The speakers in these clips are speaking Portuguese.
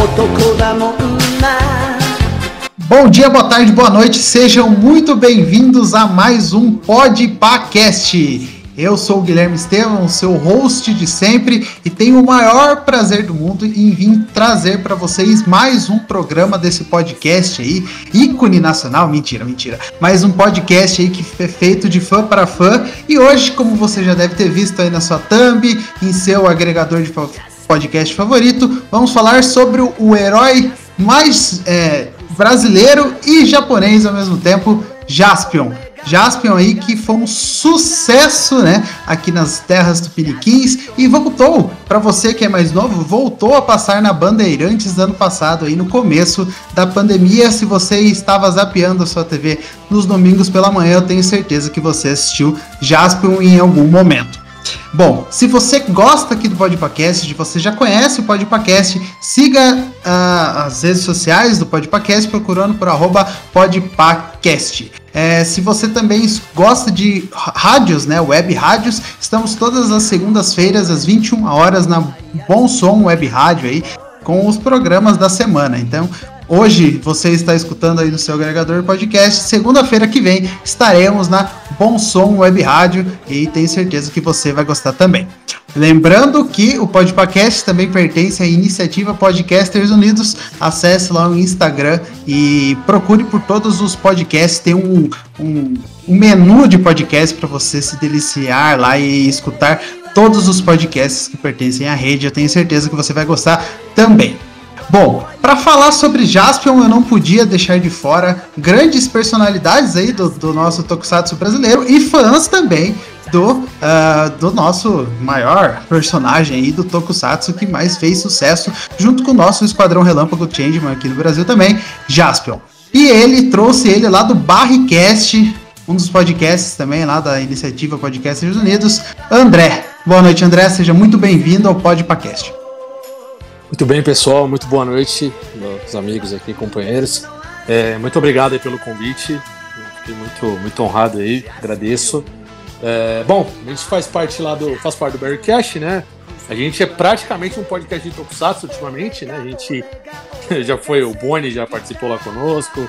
男だもんな Bom dia, boa tarde, boa noite, sejam muito bem-vindos a mais um Podpacast. Eu sou o Guilherme Estevam, seu host de sempre, e tenho o maior prazer do mundo em vir trazer para vocês mais um programa desse podcast aí, ícone nacional, mentira, mentira, mais um podcast aí que é feito de fã para fã, e hoje, como você já deve ter visto aí na sua thumb, em seu agregador de po- podcast favorito, vamos falar sobre o, herói mais é, brasileiro e japonês ao mesmo tempo, Jaspion. Jaspion aí que foi um sucesso, né, aqui nas terras tupiniquins e voltou, para você que é mais novo, voltou a passar na Bandeirantes ano passado aí no começo da pandemia. Se você estava zapeando a sua TV nos domingos pela manhã, eu tenho certeza que você assistiu Jaspion em algum momento. Bom, se você gosta aqui do Podpacast, se você já conhece o Podpacast, siga ah, as redes sociais do Podpacast procurando por arroba Podpacast. É, se você também gosta de rádios, né, web rádios, estamos todas as segundas-feiras às 21 horas na Bom Som Web Rádio aí, com os programas da semana. Então, Hoje você está escutando aí no seu agregador podcast. Segunda-feira que vem estaremos na Bom Som Web Rádio e tenho certeza que você vai gostar também. Lembrando que o Podpacast também pertence à iniciativa Podcasters Unidos. Acesse lá o Instagram e procure por todos os podcasts. Tem um, um, um menu de podcast para você se deliciar lá e escutar todos os podcasts que pertencem à rede. Eu tenho certeza que você vai gostar também. Bom, para falar sobre Jaspion, eu não podia deixar de fora grandes personalidades aí do, do nosso Tokusatsu brasileiro e fãs também do, ah, do nosso maior personagem aí do Tokusatsu que mais fez sucesso, junto com o nosso Esquadrão Relâmpago Changeman aqui no Brasil também, Jaspion. E ele trouxe ele lá do Barricast, um dos podcasts também lá da iniciativa Podcasters Unidos, André. Boa noite, André, seja muito bem-vindo ao Podpacast. Muito bem, pessoal. Muito boa noite, meus amigos aqui, companheiros. É, muito obrigado pelo convite. Fiquei muito, muito honrado aí, agradeço. É, bom, a gente faz parte lá do, faz parte do Bearcast, né? A gente é praticamente um podcast de Tokusatsu ultimamente, né? A gente já foi, o Boni já participou lá conosco,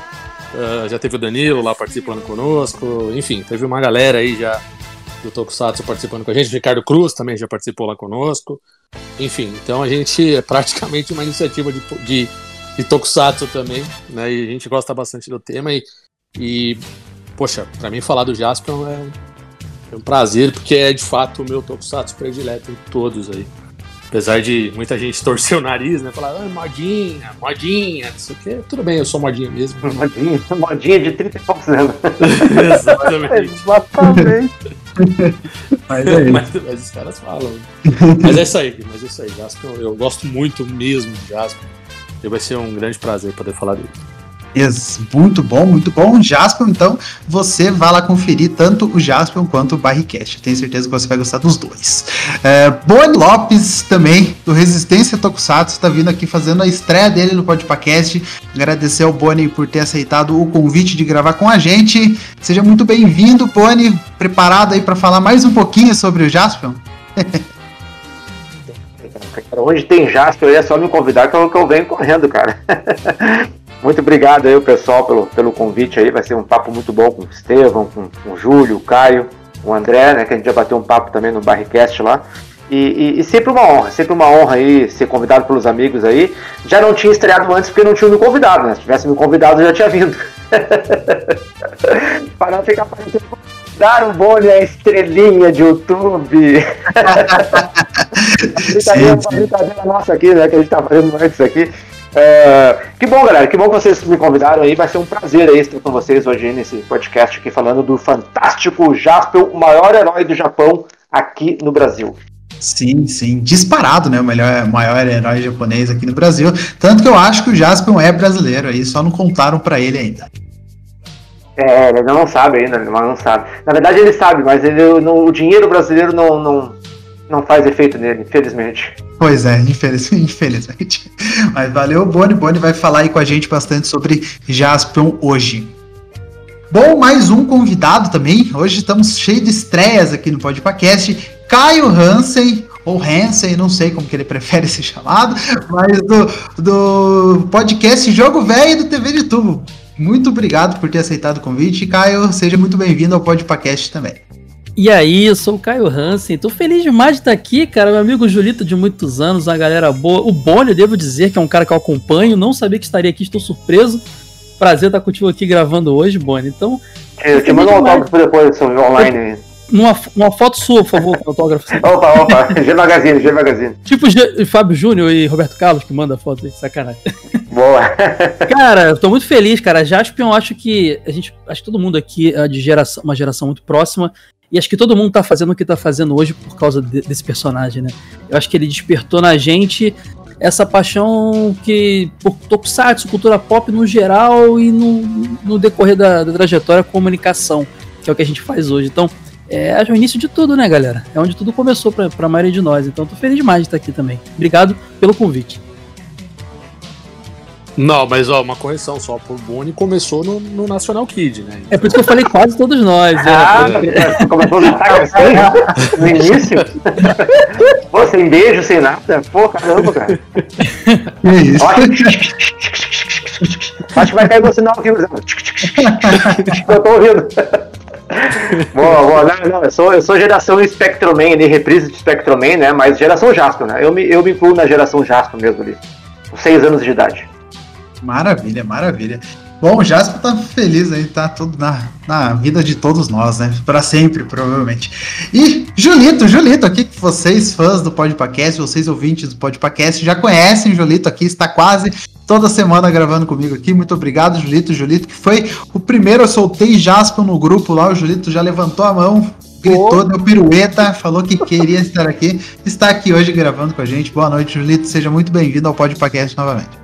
é, já teve o Danilo lá participando conosco, enfim, teve uma galera aí já do Tokusatsu participando com a gente, o Ricardo Cruz também já participou lá conosco. Enfim, então a gente é praticamente uma iniciativa de, de, de Tokusatsu também, né? E a gente gosta bastante do tema e, e poxa, pra mim falar do Jaspion é, é um prazer, porque é de fato o meu Tokusatsu predileto em todos aí. Apesar de muita gente torcer o nariz, né? Falar, ah, modinha, modinha, não sei o quê. Tudo bem, eu sou modinha mesmo. Modinha, modinha de 30 e poucos anos. Exatamente. Exatamente. Mas é mas, mas os caras falam. Mas é isso aí, mas é isso aí. Jaspion, eu gosto muito mesmo de Jaspion. E vai ser um grande prazer poder falar dele. Muito bom, muito bom. Jaspion, então você vai lá conferir tanto o Jaspion quanto o Barricast. Tenho certeza que você vai gostar dos dois. É, Boni Lopes também, do Resistência Tokusatsu, está vindo aqui fazendo a estreia dele no Podpacast. Agradecer ao Boni por ter aceitado o convite de gravar com a gente. Seja muito bem-vindo, Boni. Preparado aí para falar mais um pouquinho sobre o Jaspion? Onde tem Jasper, é só me convidar que eu, que eu venho correndo, cara. Muito obrigado aí, pessoal, pelo, pelo convite aí. Vai ser um papo muito bom com o Estevão, com, com o Júlio, o Caio, o André, né? Que a gente já bateu um papo também no Barricast lá. E, e- e sempre uma honra, sempre uma honra aí ser convidado pelos amigos aí. Já não tinha estreado antes porque não tinha me convidado, né? Se tivesse me convidado, eu já tinha vindo. Para não ficar parecendo convidar o Boni a estrelinha de YouTube. brincadeira, uma brincadeira nossa aqui, né? Que a gente tá fazendo antes aqui. É, que bom, galera. Que bom que vocês me convidaram aí. Vai ser um prazer aí estar com vocês hoje nesse podcast aqui falando do fantástico Jaspion, o maior herói do Japão aqui no Brasil. Sim, sim. Disparado, né? O melhor, maior herói japonês aqui no Brasil. Tanto que eu acho que o Jaspion é brasileiro aí, só não contaram para ele ainda. É, ele não sabe ainda, mas não sabe. Na verdade ele sabe, mas ele, o dinheiro brasileiro não, não, não faz efeito nele, infelizmente. Pois é, infeliz, infelizmente. Mas valeu, Boni. Boni vai falar aí com a gente bastante sobre Jaspion hoje. Bom, mais um convidado também. Hoje estamos cheios de estreias aqui no Podpacast. Caio Hansen, ou Hansen, não sei como que ele prefere ser chamado, mas do, do podcast Jogo Velho do TV de Tubo. Muito obrigado por ter aceitado o convite. Caio, seja muito bem-vindo ao Podpacast também. E aí, eu sou o Caio Hansen. Tô feliz demais de estar aqui, cara. Meu amigo Julito de muitos anos, uma galera boa. O Boni, devo dizer, que é um cara que eu acompanho. Não sabia que estaria aqui, estou surpreso. Prazer estar contigo aqui gravando hoje, Boni. Então. Eu te mando um autógrafo depois, online. Uma, uma foto sua, por favor, com autógrafo. opa, opa, G Magazine, G Magazine. Tipo G, Fábio Júnior e Roberto Carlos que manda foto aí, sacanagem. Boa. cara, eu tô muito feliz, cara. Jaspion, eu acho que a gente, acho que todo mundo aqui é de geração, uma geração muito próxima. E acho que todo mundo tá fazendo o que tá fazendo hoje por causa de, desse personagem, né? Eu acho que ele despertou na gente essa paixão que por tokusatsu, cultura pop no geral e no, no decorrer da, da trajetória comunicação, que é o que a gente faz hoje. Então, é o início de tudo, né, galera? É onde tudo começou pra, pra maioria de nós. Então tô feliz demais de estar aqui também. Obrigado pelo convite. Não, mas ó, uma correção só. Por Boni começou no, no, National Kid, né? É por isso que eu falei quase todos nós. Ah, é. começou no assim, no início? Pô, sem beijo, sem nada? Pô, caramba, cara. Que isso? Acho que vai cair você sinal aqui. Eu tô ouvindo. boa, boa. Não, não, eu, sou, eu sou geração Spectroman, ali, reprise de Spectroman, né? Mas geração Jasper, né? Eu me, eu me incluo na geração Jasper mesmo ali. Com seis anos de idade. Maravilha, maravilha. Bom, o Jasper tá feliz aí, tá tudo na, na vida de todos nós, né? Para sempre, provavelmente. E Julito, Julito, aqui que vocês, fãs do Podpacast, vocês ouvintes do Podpacast, já conhecem o Julito aqui, está quase toda semana gravando comigo aqui. Muito obrigado, Julito. Julito, que foi o primeiro, eu soltei Jasper no grupo lá, o Julito já levantou a mão, gritou, deu pirueta, falou que queria estar aqui. Está aqui hoje gravando com a gente. Boa noite, Julito. Seja muito bem-vindo ao Podpacast novamente.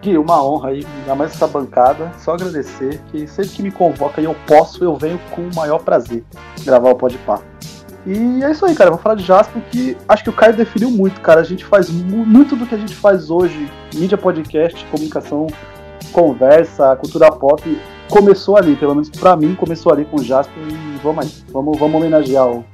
Gui, uma honra aí, ainda mais essa bancada. Só agradecer que sempre que me convoca e eu posso, eu venho com o maior prazer gravar o Podpah. E é isso aí, cara. Vou falar de Jasper que acho que o Caio definiu muito, cara. A gente faz muito do que a gente faz hoje, mídia, podcast, comunicação, conversa, cultura pop, começou ali, pelo menos pra mim, começou ali com o Jasper e vamos aí. Vamos, vamos homenagear o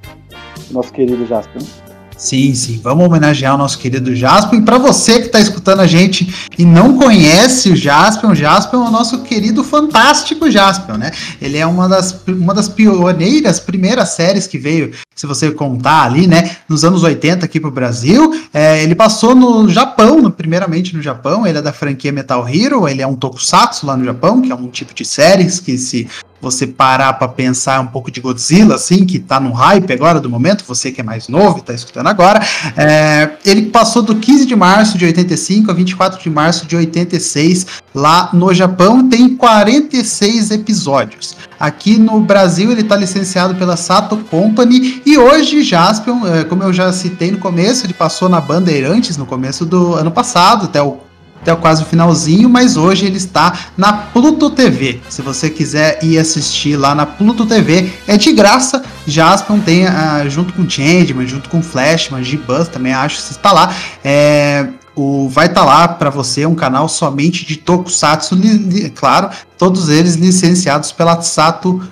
nosso querido Jasper. Né? Sim, sim. Vamos homenagear o nosso querido Jasper. E para você que está escutando a gente e não conhece o Jasper, o Jasper é o nosso querido fantástico Jasper, né? Ele é uma das, uma das pioneiras, primeiras séries que veio, se você contar ali, né? Nos anos 80 aqui para o Brasil. É, ele passou no Japão, no, primeiramente no Japão. Ele é da franquia Metal Hero. Ele é um tokusatsu lá no Japão, que é um tipo de séries que se você parar para pensar um pouco de Godzilla, assim, que tá no hype agora do momento, você que é mais novo e tá escutando agora, é, ele passou do 15 de março de 85 a 24 de março de 86 lá no Japão, tem 46 episódios. Aqui no Brasil ele está licenciado pela Sato Company e hoje Jaspion, é, como eu já citei no começo, ele passou na Bandeirantes no começo do ano passado, até o até quase o finalzinho, mas hoje ele está na Pluto TV. Se você quiser ir assistir lá na Pluto TV, é de graça. Jaspion tem uh, junto com Changeman, junto com Flashman, G-Buzz também acho que está lá. É, o, vai estar tá lá para você um canal somente de Tokusatsu, li, li, claro, todos eles licenciados pela Sato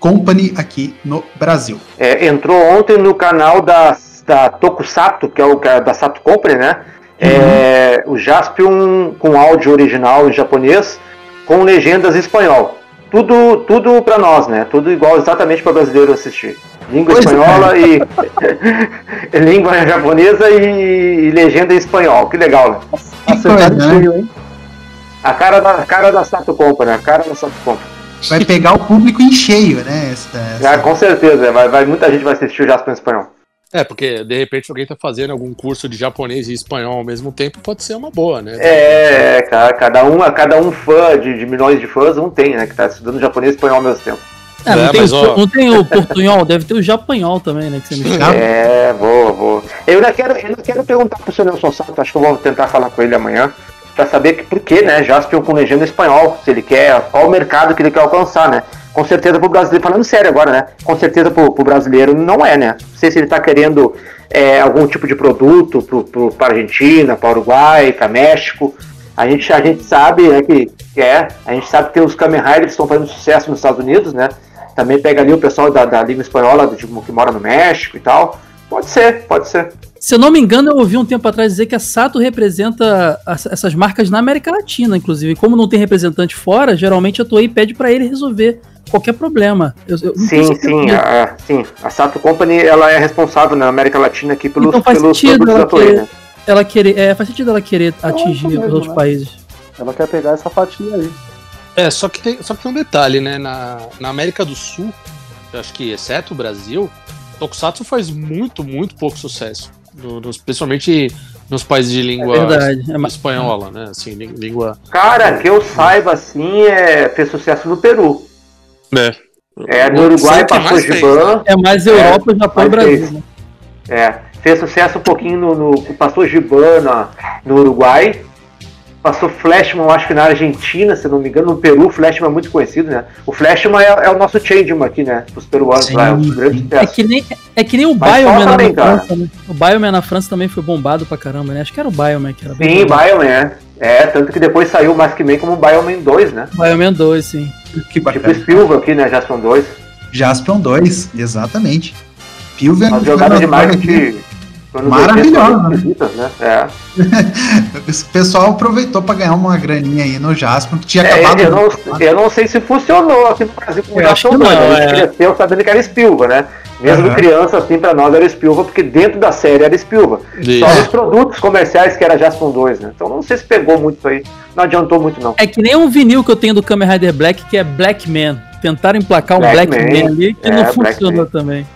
Company aqui no Brasil. É, entrou ontem no canal da, da Tokusatsu, que é o é da Sato Company, né? É, o Jaspion com áudio original em japonês, com legendas em espanhol. Tudo, tudo para nós, né? Tudo igual exatamente para brasileiro assistir. Língua pois espanhola é. e língua japonesa e, e, legenda em espanhol. Que legal, né? Acertado né? cheio, hein? A cara da, a cara da Sato Company, a cara da Sato Company. vai pegar o público em cheio, né? Essa, essa... Ah, com certeza, vai, vai, muita gente vai assistir o Jasper em espanhol. É, porque de repente alguém tá fazendo algum curso de japonês e espanhol ao mesmo tempo, pode ser uma boa, né? É, cara, cada um, cada um fã de, de milhões de fãs, um tem, né? Que tá estudando japonês e espanhol ao mesmo tempo. É, não, É, tem mas, o, ó- não tem o portunhol, deve ter o japanhol também, né? Que você me Ah, É, vou, vou. Eu ainda quero, eu ainda quero perguntar pro seu Nelson Santos, acho que eu vou tentar falar com ele amanhã, pra saber que, por que, né, Jasper com legenda espanhol, se ele quer, qual o mercado que ele quer alcançar, né? Com certeza pro brasileiro, falando sério agora, né? Com certeza pro, pro brasileiro não é, né? Não sei se ele tá querendo é, algum tipo de produto pro, pro, pra Argentina, pra Uruguai, pra México. A gente, a gente sabe, né, que, que é, a gente sabe que tem os Kamen Riders estão fazendo sucesso nos Estados Unidos, né? Também pega ali o pessoal da, da língua espanhola, do, tipo, que mora no México e tal. Pode ser, pode ser. Se eu não me engano, eu ouvi um tempo atrás dizer que a Sato representa as- essas marcas na América Latina, inclusive. Como não tem representante fora, geralmente a Toei pede pra ele resolver qualquer problema. Eu, eu Sim, sim, a, sim. A Sato Company ela é responsável na América Latina aqui pelos, Então faz pelos sentido ela querer- né? Ela querer, é, faz sentido ela querer atingir mesmo, os outros né? países. Ela quer pegar essa fatia aí. É, só que tem, só que tem um detalhe, né? Na, na América do Sul, eu acho que exceto o Brasil, Tokusatsu faz muito, muito pouco sucesso. No- nos- principalmente nos países de língua É verdade. É mais- espanhola, né? Assim, lí- língua. Cara, que eu saiba assim, é, fez sucesso no Peru. É. É, no Uruguai passou Giban. É mais Europa, Japão e Brasil. fez. né? É, fez sucesso um pouquinho no, no passou Giban na- no Uruguai. Passou Flashman, acho que na Argentina, se não me engano, no Peru, o Flashman é muito conhecido, né? O Flashman é, é o nosso Changeman aqui, né? Os peruanos Sim, lá, é um grande sim. É sucesso. que nem, é que nem o Bioman na cara. França, né? O Bioman na França também foi bombado pra caramba, né? Acho que era o Bioman que era Sim. Bioman, é. É, tanto que depois saiu o Maskman como Bioman 2, né? Bioman 2, sim. Que Tipo bacana. Spielberg aqui, né? Jaspion 2. Jaspion 2, exatamente. Pilven Uma jogada de marketing. Maravilhosa, 80, né? né? É. O pessoal aproveitou pra ganhar uma graninha aí no Jaspion, que tinha É, acabado. eu, não, eu não sei se funcionou aqui no Brasil como Eu acho Jaspion que 2. não, A gente é. cresceu sabendo que era Spielberg, né? Mesmo Aham. criança, assim, pra nós era Spielberg, porque dentro da série era. De- Só os produtos comerciais que era Jaspion 2, né? Então não sei se pegou muito isso aí. Não adiantou muito, não. É que nem um vinil que eu tenho do Kamen Rider Black, que é Black Man. Tentaram emplacar um Black Black, Man, Man ali, que é, não funcionou também.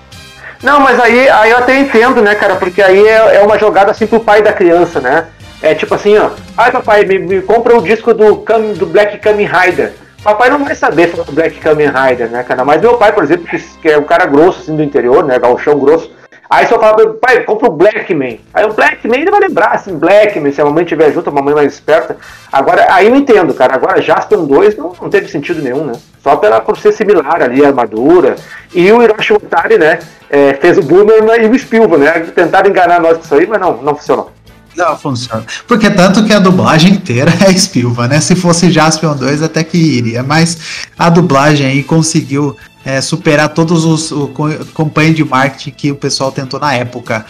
Não, mas aí, aí eu até entendo, né, cara? Porque aí é, é uma jogada assim pro pai da criança, né? É tipo assim, ó. Ai, papai, me, me compra o disco do, Kam- do Black Kamen Rider. Papai não vai saber falar do Black Kamen Rider, né, cara? Mas meu pai, por exemplo, que, é um cara grosso assim do interior, né? Gauchão grosso. Aí só fala, pai, compra o Blackman. Aí o Blackman ele vai lembrar, assim, Blackman, se a mamãe estiver junto, a mamãe mais esperta. Agora, aí eu entendo, cara. Agora Jaspion 2 não, não teve sentido nenhum, né? Só pela, por ser similar ali, a armadura. E o Hiroshi Otari, né? é, fez o Boomer e o Spielberg, né? Tentaram enganar nós com isso aí, mas não, não funcionou. Não funciona. Porque tanto que a dublagem inteira é Spilva, né? Se fosse Jaspion 2 até que iria, mas a dublagem aí conseguiu é, superar todos os o, co- campanha de marketing que o pessoal tentou na época.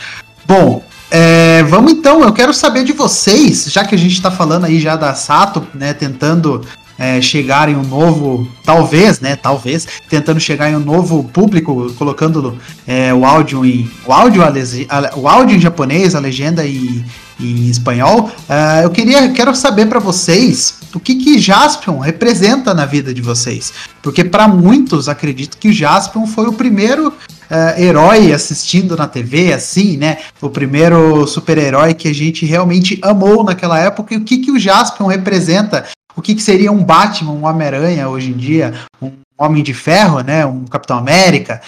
Bom, é, vamos então, eu quero saber de vocês, já que a gente tá falando aí já da Sato, né, tentando é, chegar em um novo, talvez, né, talvez, tentando chegar em um novo público, colocando é, o áudio em, o áudio, a o áudio em japonês, a legenda e em espanhol, ah, eu queria, quero saber para vocês o que que Jaspion representa na vida de vocês, porque para muitos acredito que o Jaspion foi o primeiro ah, herói assistindo na TV, assim, né? O primeiro super-herói que a gente realmente amou naquela época. E o que, que o Jaspion representa? O que, que seria um Batman, um Homem-Aranha hoje em dia? Um Homem de Ferro, né? Um Capitão América?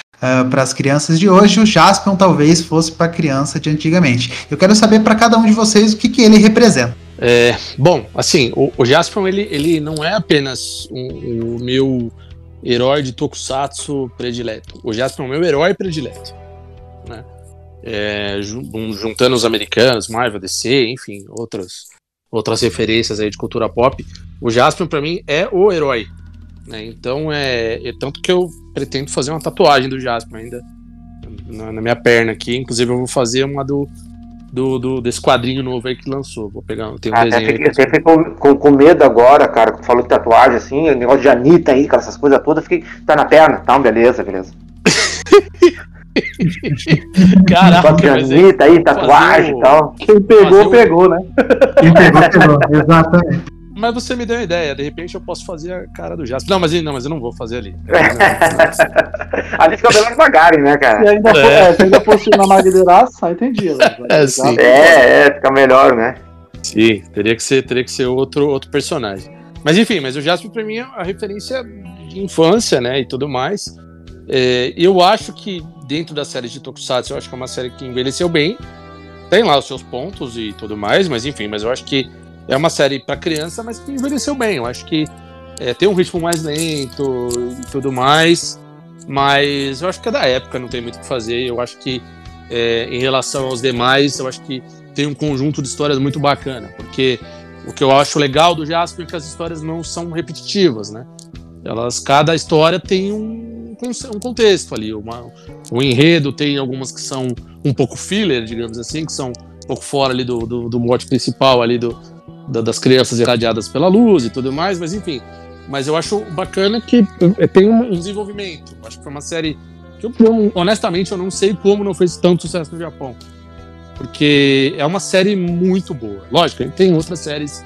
para as crianças de hoje, o Jaspion talvez fosse para a criança de antigamente. Eu quero saber para cada um de vocês o que, que ele representa. É, bom, assim, o, o Jaspion ele, ele não é apenas um- o meu herói de Tokusatsu predileto. O Jaspion é o meu herói predileto. Né? É, jun- um- juntando os americanos, Marvel, DC, enfim, outras, outras referências aí de cultura pop. O Jaspion, para mim, é o herói. Né? Então, é, é tanto que eu pretendo fazer uma tatuagem do Jaspion ainda na, na minha perna aqui. Inclusive, eu vou fazer uma do, do, do- desse quadrinho novo aí que lançou. Vou pegar, tem um Até desenho aí. fiquei, até fiquei com, com, com medo agora, cara, que falou de tatuagem, assim, o negócio de Anitta aí, cara, essas coisas todas, fiquei, tá na perna, tá, beleza, beleza. Caraca, de mas é- Anitta aí, tatuagem e tal. Quem pegou, Fazer o- pegou, né? Quem pegou, pegou. Exatamente. mas você me deu uma ideia, de repente eu posso fazer a cara do Jasper. Não, mas não, mas eu não vou fazer ali. ali fica bem devagar, né, cara? Se ainda, é. For, é, se ainda fosse na Magderaça, aí entendi. Né? É, sim. é, é, fica melhor, né? Sim, teria que ser, teria que ser outro, outro personagem. Mas enfim, mas o Jasper pra mim é a referência de infância, né, e tudo mais. É, eu acho que dentro da série de Tokusatsu, eu acho que é uma série que envelheceu bem. Tem lá os seus pontos e tudo mais, mas enfim, mas eu acho que é uma série para criança, mas que envelheceu bem. Eu acho que é, tem um ritmo mais lento e tudo mais, mas eu acho que é da época, não tem muito o que fazer. Eu acho que é, em relação aos demais, eu acho que tem um conjunto de histórias muito bacana, porque o que eu acho legal do Jasper é que as histórias não são repetitivas, né? Elas, cada história tem um, um contexto ali, uma, um enredo, tem algumas que são um pouco filler, digamos assim, que são um pouco fora ali do, do, do mote principal ali do, da, das crianças irradiadas pela luz e tudo mais, mas enfim. Mas eu acho bacana que tem um desenvolvimento. Acho que foi uma série que eu, honestamente, eu não sei como não fez tanto sucesso no Japão. Porque é uma série muito boa. Lógico, tem outras séries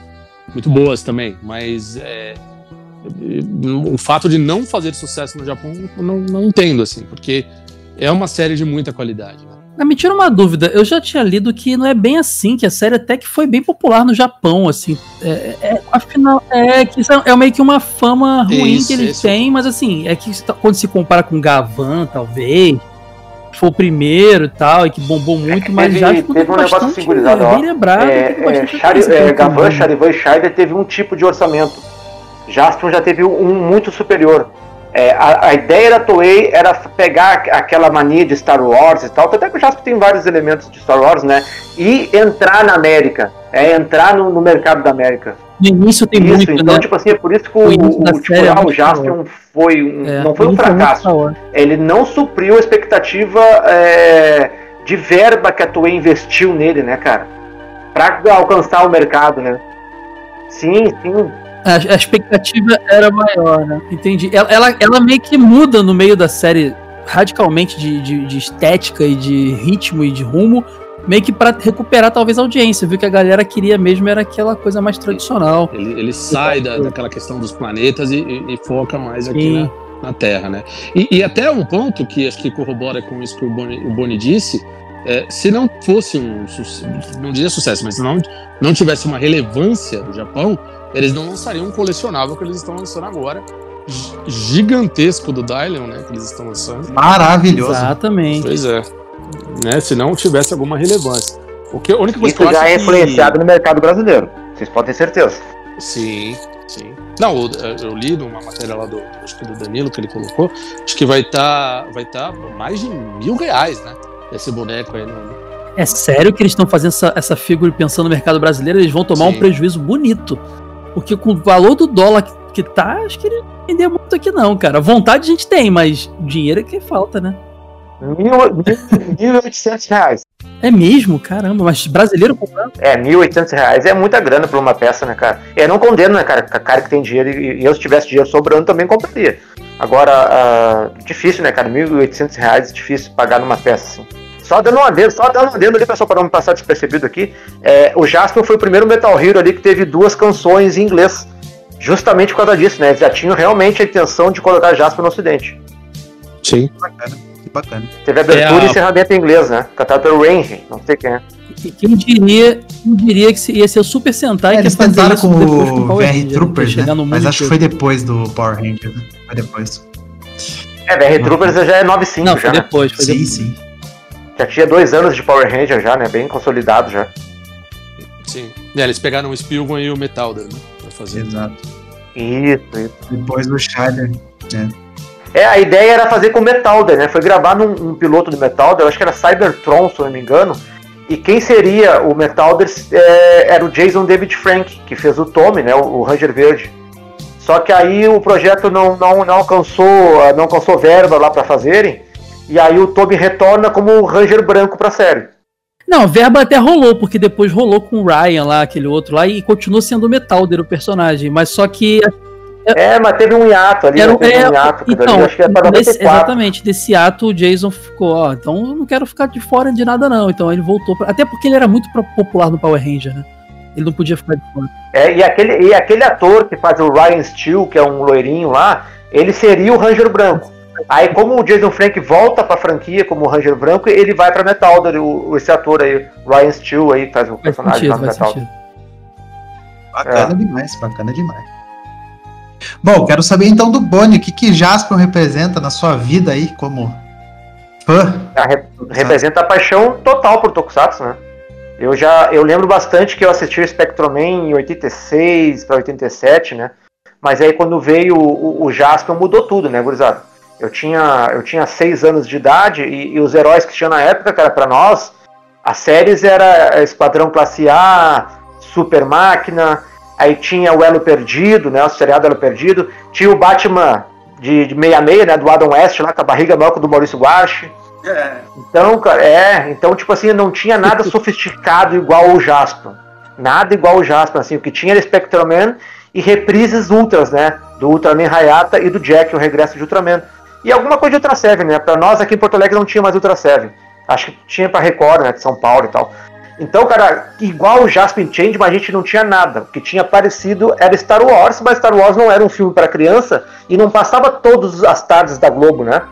muito boas também, mas é, o fato de não fazer sucesso no Japão, eu não, não entendo, assim, porque é uma série de muita qualidade. Né? Ah, me tira uma dúvida, eu já tinha lido que não é bem assim, que a série até que foi bem popular no Japão, assim. É, é afinal, é que é, é meio que uma fama ruim isso, que eles têm, mas assim, é que quando se compara com Gavan, talvez, que foi o primeiro e tal, e que bombou muito, mas teve, já teve um negócio singularizado, bem lembrado. É, é, Chari, é, Gavan, Charivan e Scheider teve um tipo de orçamento. Jaspion já teve um muito superior. É, a, a, ideia da Toei era pegar aquela mania de Star Wars e tal, até que o Jasper tem vários elementos de Star Wars, né? E entrar na América, é entrar no, no mercado da América. No início tem isso, muito, então, né? tipo assim, é por isso que o, o, o, tipo, é o Jaspion foi um, é, não foi um fracasso. Ele não supriu a expectativa é, de verba que a Toei investiu nele, né, cara? Pra alcançar o mercado, né? Sim, sim. A, a, expectativa era maior, né? Entendi. Ela, ela, ela, meio que muda no meio da série radicalmente de, de, de estética e de ritmo e de rumo, meio que para recuperar talvez a audiência, viu que a galera queria mesmo era aquela coisa mais tradicional. Ele, ele sai da, daquela questão dos planetas e, e, e foca mais aqui na, na, Terra, né? E, e, até um ponto que acho que corrobora com isso que o Boni, o Boni disse, é, se não fosse um, não diria sucesso, mas não, não tivesse uma relevância do Japão, eles não lançariam um colecionável que eles estão lançando agora. Gigantesco do Dylion, né? Que eles estão lançando. Maravilhoso. Exatamente. Pois é. Né, se não tivesse alguma relevância. O que, a única coisa Isso que já é influenciado que... no mercado brasileiro. Vocês podem ter certeza. Sim, sim. Não, eu, eu li numa matéria lá do, acho que do Danilo que ele colocou, acho que vai estar tá, vai tá mais de mil reais, né? Esse boneco aí no, é sério que eles estão fazendo essa, essa figura pensando no mercado brasileiro? Eles vão tomar Sim. um prejuízo bonito. Porque com o valor do dólar que, que tá, acho que ele não vender muito aqui não, cara. Vontade a gente tem, mas dinheiro é que falta, né? Mil oitocentos reais. É mesmo? Caramba, mas brasileiro comprando? É, mil oitocentos reais é muita grana pra uma peça, né, cara? Eu não condeno, né, cara? Cara que tem dinheiro e eu se tivesse dinheiro sobrando também compraria. Agora, uh, difícil, né, cara? Mil oitocentos reais é difícil pagar numa peça assim. Só dando um adendo, só dando um adendo ali, pessoal, para não passar despercebido aqui. É, o Jasper foi o primeiro Metal Hero ali que teve duas canções em inglês. Justamente por causa disso, né? Eles já tinham realmente a intenção de colocar Jasper no ocidente. Sim. Que bacana, que bacana. Teve abertura é a... e encerramento em inglês, né? Cantado pelo Range, não sei quem é. Quem diria, quem diria que ia ser o Super Sentai é, que eles tentaram com o VR Troopers, né? Mas acho que foi depois do Power Ranger, né? Foi depois. É, VR Troopers já é 9.5 Não, já. Foi né? depois, foi sim, depois. sim. Já tinha dois anos de Power Ranger já, né? Bem consolidado já. Sim. É, eles pegaram o Spielman e o Metalder, né? Pra fazer. Exato. Isso, isso. Depois do Shider, né? É, a ideia era fazer com o Metalder, né? Foi gravar num um piloto do Metalder, acho que era Cybertron, se eu não me engano. E quem seria o Metalder é, era o Jason David Frank, que fez o Tommy, né? O, o Ranger Verde. Só que aí o projeto não, não, não alcançou não alcançou verba lá para fazerem. E aí o Toby retorna como Ranger branco pra série. Não, verba até rolou, porque depois rolou com o Ryan lá, aquele outro lá, e continuou sendo o Metalder o personagem. Mas só que. É, mas teve um hiato ali, Era, teve é, um hiato. então, acho que é pra desse, exatamente, desse ato o Jason ficou, ó, então eu não quero ficar de fora de nada não. Então ele voltou, pra, até porque ele era muito popular no Power Ranger, né? Ele não podia ficar de fora. É, e aquele, e aquele ator que faz o Ryan Steele, que é um loirinho lá, ele seria o Ranger Branco. Aí, como o Jason Frank volta pra franquia como Ranger Branco, ele vai pra Metalder, o, esse ator aí, Ryan Steele aí, faz o Faz personagem sentido, lá no faz Metalder. sentido. Bacana É. demais, bacana demais. Bom, quero saber então do Boni, o que, que Jasper representa na sua vida aí como fã? Ah, re- representa a paixão total por Tokusatsu, né? Eu já eu lembro bastante que eu assisti o Spectroman em 86 para 87, né? Mas aí quando veio o, o, o Jaspion mudou tudo, né, gurizada? Eu tinha eu tinha seis anos de idade e, e os heróis que tinha na época, cara, para nós, as séries era Esquadrão Classe A, Super Máquina, aí tinha o Elo Perdido, né, o seriado Elo Perdido, tinha o Batman de, de 66, né, do Adam West lá com a barriga maior que o do Maurício Guache. Então, cara, é, então, tipo assim, não tinha nada sofisticado igual o Jasper. Nada igual o Jasper, assim, o que tinha era Spectreman e reprises ultras, né? Do Ultraman Hayata e do Jack, o regresso de Ultraman. E alguma coisa de Ultra Seven, né? Pra nós aqui em Porto Alegre não tinha mais Ultra Seven. Acho que tinha pra Record, né? De São Paulo e tal. Então, cara, igual o Jasper Change, mas a gente não tinha nada. O que tinha parecido era Star Wars, mas Star Wars não era um filme para criança e não passava todas as tardes da Globo, né?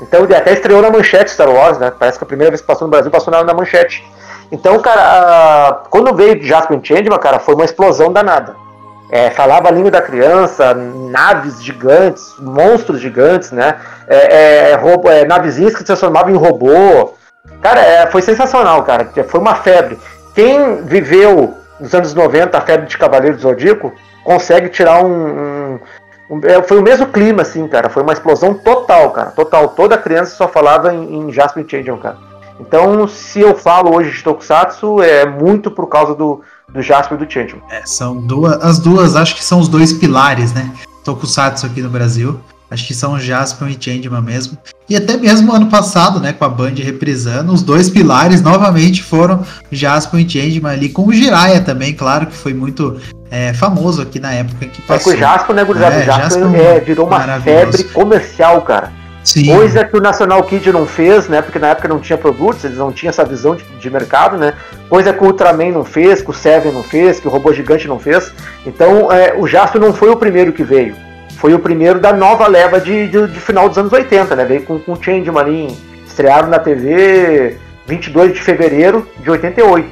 Então ele até estreou na manchete Star Wars, né? Parece que a primeira vez que passou no Brasil passou na, manchete. Então, cara, a- quando veio Jasper Changeman, cara, foi uma explosão danada. É, falava a língua da criança, naves gigantes, monstros gigantes, né? É, é, é, navezinhas que se transformavam em robô. Cara, é, foi sensacional, cara. Foi uma febre. Quem viveu nos anos 90 a febre de Cavaleiro do Zodíaco consegue tirar um. um- um- é, foi o mesmo clima, assim, cara. Foi uma explosão total, cara. Total. Toda criança só falava em, em Jasper Changeman, cara. Então, se eu falo hoje de Tokusatsu, é muito por causa do, do Jasper e do Changeman. É, são duas, as duas, acho que são os dois pilares, né? Tokusatsu aqui no Brasil. Acho que são Jasper e Changeman mesmo. E até mesmo ano passado, né, com a Band reprisando, os dois pilares novamente foram Jasper e Changeman ali, com o Jiraiya também, claro que foi muito é, famoso aqui na época que É que passou. o Jasper, né, gurizada? É, o Jasper Jasper é, virou uma febre comercial, cara. Sim, Coisa que o National Kid não fez, né? Porque na época não tinha produtos, eles não tinham essa visão de, de mercado, né? Coisa que o Ultraman não fez, que o Seven não fez, que o Robô Gigante não fez. Então, é, o Jasper não foi o primeiro que veio. Foi o primeiro da nova leva de, de, de final dos anos 80, né? Veio com, o Changeman ali, estrearam na TV 22 de fevereiro de 88,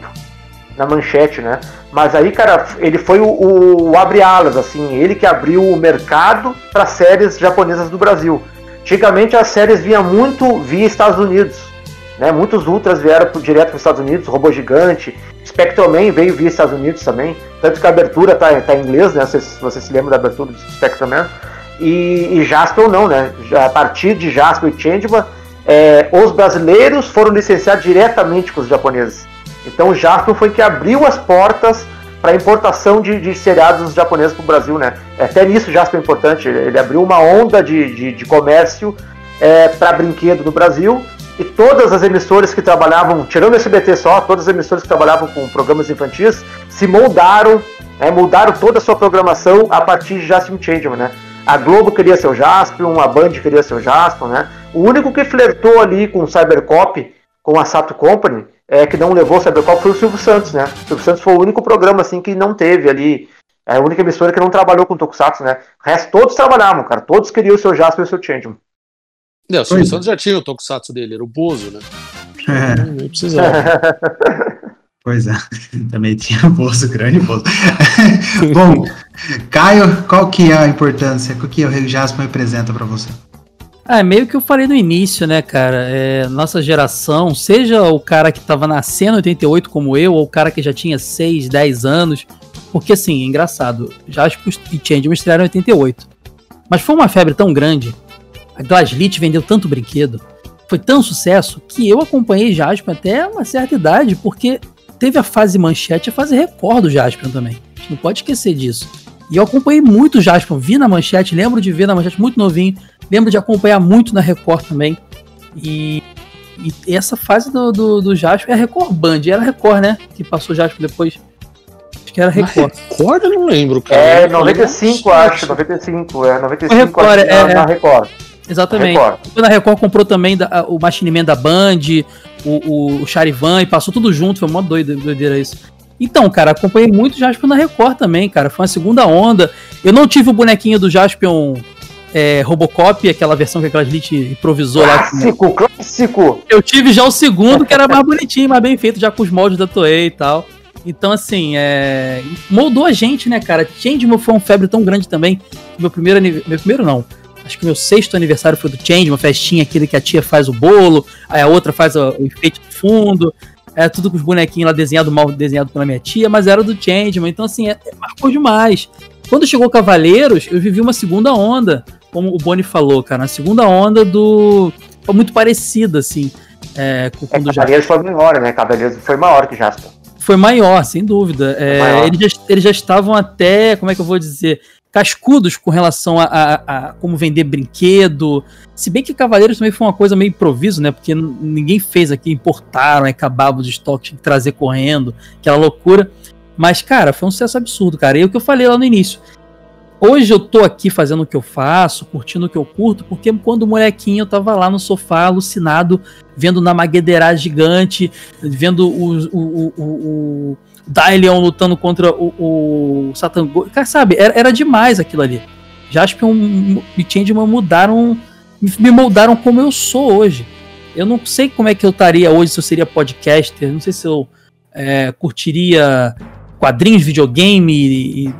na manchete, né? Mas aí, cara, ele foi o, o, o abre-alas, assim, ele que abriu o mercado para séries japonesas do Brasil. Antigamente as séries vinham muito via Estados Unidos. Né? Muitos Ultras vieram pro, direto para os Estados Unidos, Robô Gigante, Spectroman veio via Estados Unidos também. Tanto que a abertura tá, tá em inglês, né? Se você se lembra da abertura do Spectroman. E, e Jasper não, né? A partir de Jasper e Changeman, é, os brasileiros foram licenciados diretamente com os japoneses. Então Jasper foi que abriu as portas para importação de, de seriados japoneses para o Brasil, né? Até nisso Jasper é importante. Ele abriu uma onda de, de, de comércio é, para brinquedo no Brasil e todas as emissoras que trabalhavam, tirando o SBT só, todas as emissoras que trabalhavam com programas infantis se moldaram, né, mudaram toda a sua programação a partir de Jasper Changeman, né? A Globo queria ser o Jaspion, a Band queria ser o Jaspion, né? O único que flertou ali com o Cybercop, com a Sato Company, é, que não levou o Cybercop foi o Silvio Santos, né? O Silvio Santos foi o único programa assim que não teve ali, é a única emissora que não trabalhou com Tokusatsu, né? O resto todos trabalhavam, cara. Todos queriam o seu Jasper e o seu Changeman. Não, o Silvio é. Santos já tinha o Tokusatsu dele, era o Bozo, né? É, Não, nem precisava. pois é. Também tinha o bolso grande bolso. Bom, Caio, qual que é a importância? O que o Jasper representa para você? Ah, é meio que eu falei no início, né, cara? É, nossa geração, seja o cara que tava nascendo em 88 como eu, ou o cara que já tinha 6, 10 anos. Porque assim, é engraçado, Jasper e Changeman estrearam em 88. Mas foi uma febre tão grande, a Glaslit vendeu tanto brinquedo, foi tão sucesso, que eu acompanhei Jasper até uma certa idade, porque teve a fase manchete e a fase Record do Jasper também. A gente não pode esquecer disso. E eu acompanhei muito o Jasper, vi na manchete, lembro de ver na manchete muito novinho, lembro de acompanhar muito na Record também. E, e essa fase do, do, do Jasper é a Record Band, era a Record, né? Que passou o Jasper depois. Acho que era a Record. Record eu não lembro, cara. É, Eu 95, não- acho, 95, é, 95 Record, acho, é, na, é. na Record. Exatamente. Record. Quando a Record comprou também da- o Machine Man da Band, o, o, o Charivan, e passou tudo junto, foi mó doido, doideira isso. Então, cara, acompanhei muito Jaspion na Record também, cara. Foi uma segunda onda. Eu não tive o bonequinho do Jaspion é, Robocop, aquela versão que a Glaslit improvisou clássico, lá. Clássico, clássico! Eu tive já o segundo, que era mais bonitinho, mais bem feito, já com os moldes da Toei e tal. Então, assim, é... moldou a gente, né, cara? Changeman foi um febre tão grande também. Meu primeiro, meu primeiro não. Acho que meu sexto aniversário foi do Change, uma festinha, aquele que a tia faz o bolo, aí a outra faz o enfeite do fundo. É tudo com os bonequinhos lá desenhado mal desenhado pela minha tia, mas era do Changeman. Então, assim, é, é, marcou demais. Quando chegou Cavaleiros, eu vivi uma segunda onda, como o Boni falou, cara. A segunda onda do. Foi muito parecida, assim. É, com, é, Cavaleiros foi maior, né? Cavaleiros foi maior que Jasper. Foi maior, sem dúvida. É. Eles, já, eles já estavam até, como é que eu vou dizer? cascudos com relação a, a, a, como vender brinquedo. Se bem que Cavaleiros também foi uma coisa meio improviso, né? Porque ninguém fez aqui, importaram, acabavam de estoque, tinha que trazer correndo, aquela loucura. Mas, cara, foi um sucesso absurdo, cara. E é o que eu falei lá no início. Hoje eu tô aqui fazendo o que eu faço, curtindo o que eu curto, porque quando molequinho eu tava lá no sofá alucinado, vendo na Maguedeira gigante, vendo o, o, o, o lutando contra o, o Satan Cara, sabe, era, era demais aquilo ali. Jaspion e Changeman mudaram, me moldaram como eu sou hoje. Eu não sei como é que eu estaria hoje se eu seria podcaster, não sei se eu é, curtiria quadrinhos, videogame e, e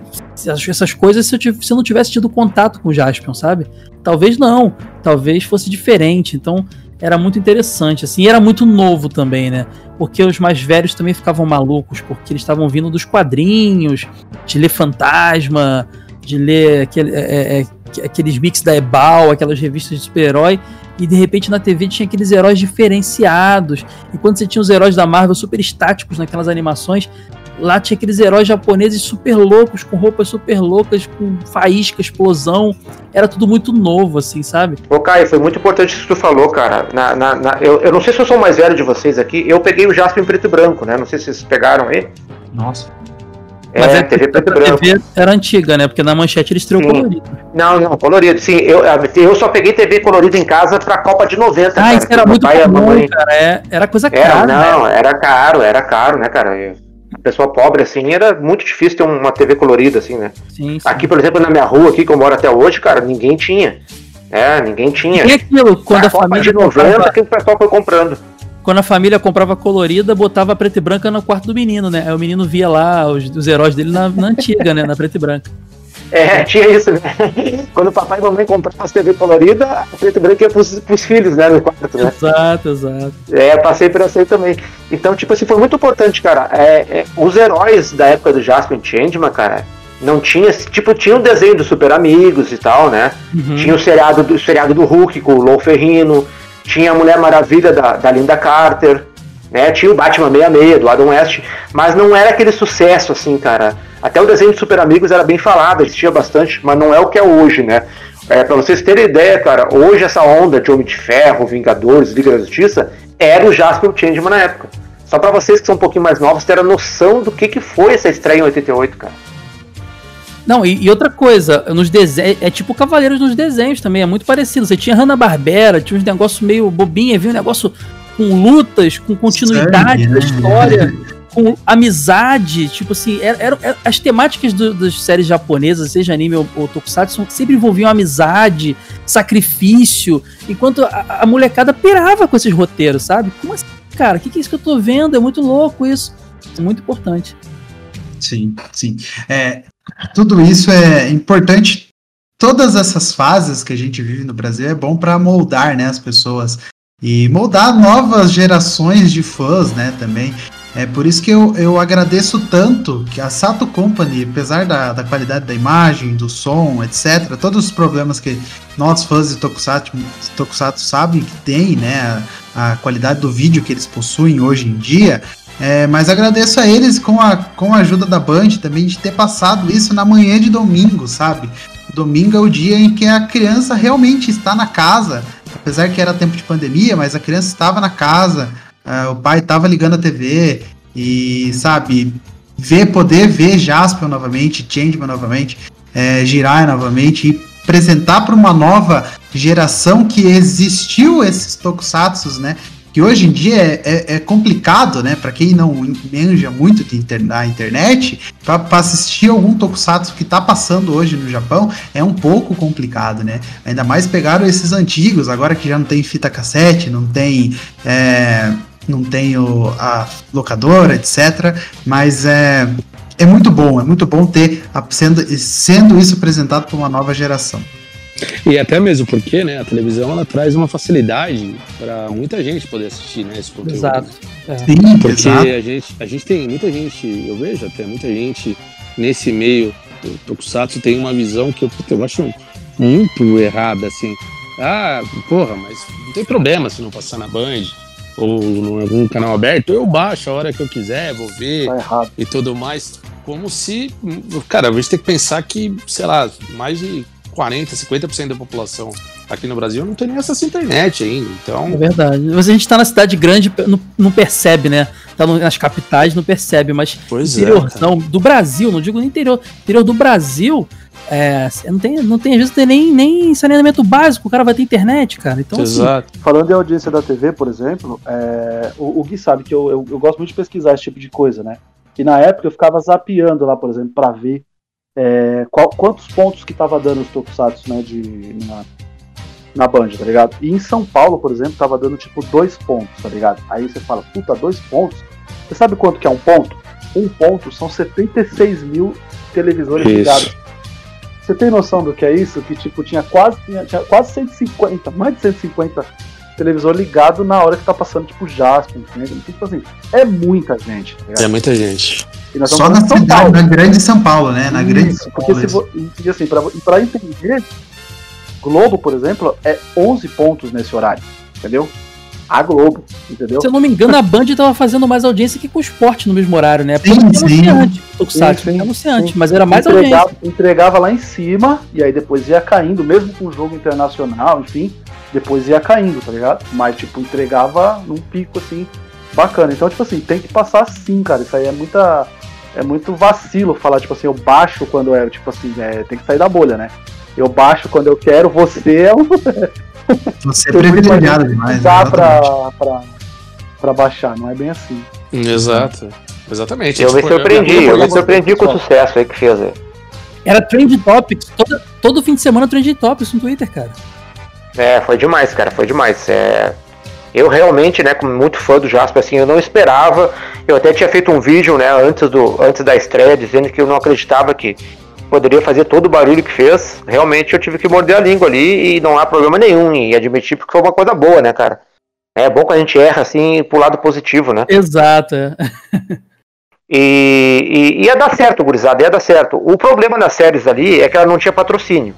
essas coisas se eu, se eu não tivesse tido contato com o Jaspion, sabe? Talvez não, talvez fosse diferente. Então, era muito interessante, assim, e era muito novo também, né? Porque os mais velhos também ficavam malucos, porque eles estavam vindo dos quadrinhos, de ler Fantasma, de ler aquele, é, é, é aqueles mix da Ebal, aquelas revistas de super-herói, e de repente na TV tinha aqueles heróis diferenciados. E quando você tinha os heróis da Marvel super estáticos naquelas animações, Lá tinha aqueles heróis japoneses super loucos, com roupas super loucas, com faísca, explosão. Era tudo muito novo, assim, sabe? Ô, Caio, foi muito importante isso que tu falou, cara. Na, na, na eu, eu não sei se eu sou o mais velho de vocês aqui. Eu peguei o Jasper em preto e branco, né? Não sei se vocês pegaram aí. Nossa. É, Mas é, TV preto e branco. TV era antiga, né? Porque na manchete eles tinham colorido. Não, não, colorido, sim. Eu, eu só peguei TV colorida em casa pra Copa de 90. Ah, cara, isso era muito comum, cara. É, era coisa cara. Não, né? era caro, era caro, né, cara? Eu, pessoa pobre, assim, era muito difícil ter uma TV colorida, assim, né? Sim, sim. Aqui, por exemplo, na minha rua, aqui, que eu moro até hoje, cara, ninguém tinha. É, ninguém tinha. E aquilo, quando a, a família de 90 comprava... que o pessoal foi comprando. Quando a família comprava colorida, botava preta e branca no quarto do menino, né? Aí o menino via lá os, os heróis dele na, na antiga, né? Na preta e branca. É, tinha isso, né? Quando o papai e a mamãe compravam as TV colorida, a preto e branco ia pros, pros filhos, né? No quarto, né? Exato, exato. É, passei por essa aí também. Então, tipo assim, foi muito importante, cara. É, é, os heróis da época do Jasper Changeman, cara, não tinha. Tipo, tinha o desenho dos Super Amigos e tal, né? Uhum. Tinha o seriado, do, o seriado do Hulk com o Lou Ferrino. Tinha a Mulher Maravilha da, da Linda Carter. Né? Tinha o Batman 66 do Adam West. Mas não era aquele sucesso, assim, cara até o desenho de Super Amigos era bem falado, existia bastante, mas não é o que é hoje, né? É, pra vocês terem ideia, cara, hoje essa onda de Homem de Ferro, Vingadores, Liga da Justiça, era o Jasper Changeman na época. Só para vocês que são um pouquinho mais novos terem a noção do que, que foi essa estreia em 88, cara. Não, e, e, outra coisa, nos desenhos. É tipo Cavaleiros nos desenhos também, é muito parecido. Você tinha Hanna-Barbera, tinha uns negócios meio bobinha, viu? Um negócio com lutas, com continuidade Sério? da história. com amizade, tipo assim, era, era, era as temáticas do, das séries japonesas, seja anime ou, ou tokusatsu, sempre envolviam amizade, sacrifício, enquanto a, a, molecada pirava com esses roteiros, sabe? Como assim, cara? O que, que é isso que eu tô vendo? É muito louco isso. É muito importante. Sim, sim. É, tudo isso é importante. Todas essas fases que a gente vive no Brasil é bom para moldar, né, as pessoas e moldar novas gerações de fãs, né, também. É por isso que eu, eu agradeço tanto que a Sato Company, apesar da, da qualidade da imagem, do som, etc., todos os problemas que nós fãs de Tokusatsu, Tokusatsu sabem que tem, né, a, a qualidade do vídeo que eles possuem hoje em dia, é, mas agradeço a eles com a, com a ajuda da Band também de ter passado isso na manhã de domingo, sabe? Domingo é o dia em que a criança realmente está na casa, apesar que era tempo de pandemia, mas a criança estava na casa, Uh, o pai tava ligando a TV e, sabe, ver, poder ver Jaspion novamente, Changeman novamente, é, Jirai novamente e apresentar para uma nova geração que existiu esses tokusatsu, né? Que hoje em dia é, é, é complicado, né? Para quem não manja muito de internet, para assistir algum tokusatsu que tá passando hoje no Japão, é um pouco complicado, né? Ainda mais pegaram esses antigos, agora que já não tem fita cassete, não tem. É, não tem o, a locadora, etc. Mas é, é muito bom, é muito bom ter sendo, sendo isso apresentado para uma nova geração. E até mesmo porque, né, a televisão ela traz uma facilidade para muita gente poder assistir, né, esse conteúdo. Exato. É. Sim, porque exato. a gente, a gente tem muita gente, eu vejo até muita gente nesse meio do Tokusatsu tem uma visão que eu, eu acho muito errada, assim. Ah, porra, mas não tem problema se não passar na Band ou em algum canal aberto, eu baixo a hora que eu quiser, vou ver tá e tudo mais. Como se, cara, a gente tem que pensar que, sei lá, mais de 40%, 50% da população aqui no Brasil não tem nem acesso à internet ainda. Então... É verdade. Mas a gente tá na cidade grande, não, não percebe, né? Tá nas capitais, não percebe, mas pois interiorzão é, do Brasil, não digo no interior, interior do Brasil, é, não, tem, não tem, às vezes, tem nem, nem saneamento básico, o cara vai ter internet, cara. Então, assim, Exato. Assim, falando em audiência da TV, por exemplo, é, o, o Gui sabe que eu, eu, eu, gosto muito de pesquisar esse tipo de coisa, né? E na época eu ficava zapeando lá, por exemplo, para ver é, qual, quantos pontos que tava dando os Tokusatsu, né, de, na, na Band, tá ligado? E em São Paulo, por exemplo, tava dando tipo dois pontos, tá ligado? Aí você fala, puta, dois pontos? Você sabe quanto que é um ponto? Um ponto são 76 mil televisores Isso. ligados. Você tem noção do que é isso? Que tipo, tinha quase, tinha, tinha quase 150, mais de 150 televisor ligado na hora que tá passando, tipo, Jasper, entendeu? Tipo assim, é muita gente. Tá é muita gente. Só na cidade, na grande São Paulo, né? Na Isso, grande São Paulo. Porque se vo... e, assim, pra, pra entender, Globo, por exemplo, é 11 pontos nesse horário, entendeu? A Globo, entendeu? Se eu não me engano, a Band tava fazendo mais audiência que com o esporte no mesmo horário, né? Porque sim, sim. anunciante, Tokusatsu, sim, sim, anunciante, sim. mas era mais entregava, audiência. Entregava lá em cima, e aí depois ia caindo, mesmo com o jogo internacional, enfim, depois ia caindo, tá ligado? Mas, tipo, entregava num pico, assim, bacana. Então, tipo assim, tem que passar sim, cara. Isso aí é muita. É muito vacilo falar, tipo assim, eu baixo quando é, tipo assim, é, tem que sair da bolha, né? Eu baixo quando eu quero, você é um. Você é privilegiado demais. Dá pra, pra, pra baixar, não é bem assim. Exato. Exatamente. Eu me Tipo, surpreendi, eu me surpreendi com o sucesso aí que fez aí. Era Trend Topics, todo, todo fim de semana Trend Topics no Twitter, cara. É, foi demais, cara, foi demais. É... Eu realmente, né, como muito fã do Jasper, assim, eu não esperava. Eu até tinha feito um vídeo, né, antes, do, antes da estreia, dizendo que eu não acreditava que poderia fazer todo o barulho que fez. Realmente eu tive que morder a língua ali e não há problema nenhum em admitir, porque foi uma coisa boa, né, cara? É bom que a gente erra, assim, pro lado positivo, né? Exato. E, e ia dar certo, gurizada, ia dar certo. O problema das séries ali é que ela não tinha patrocínio.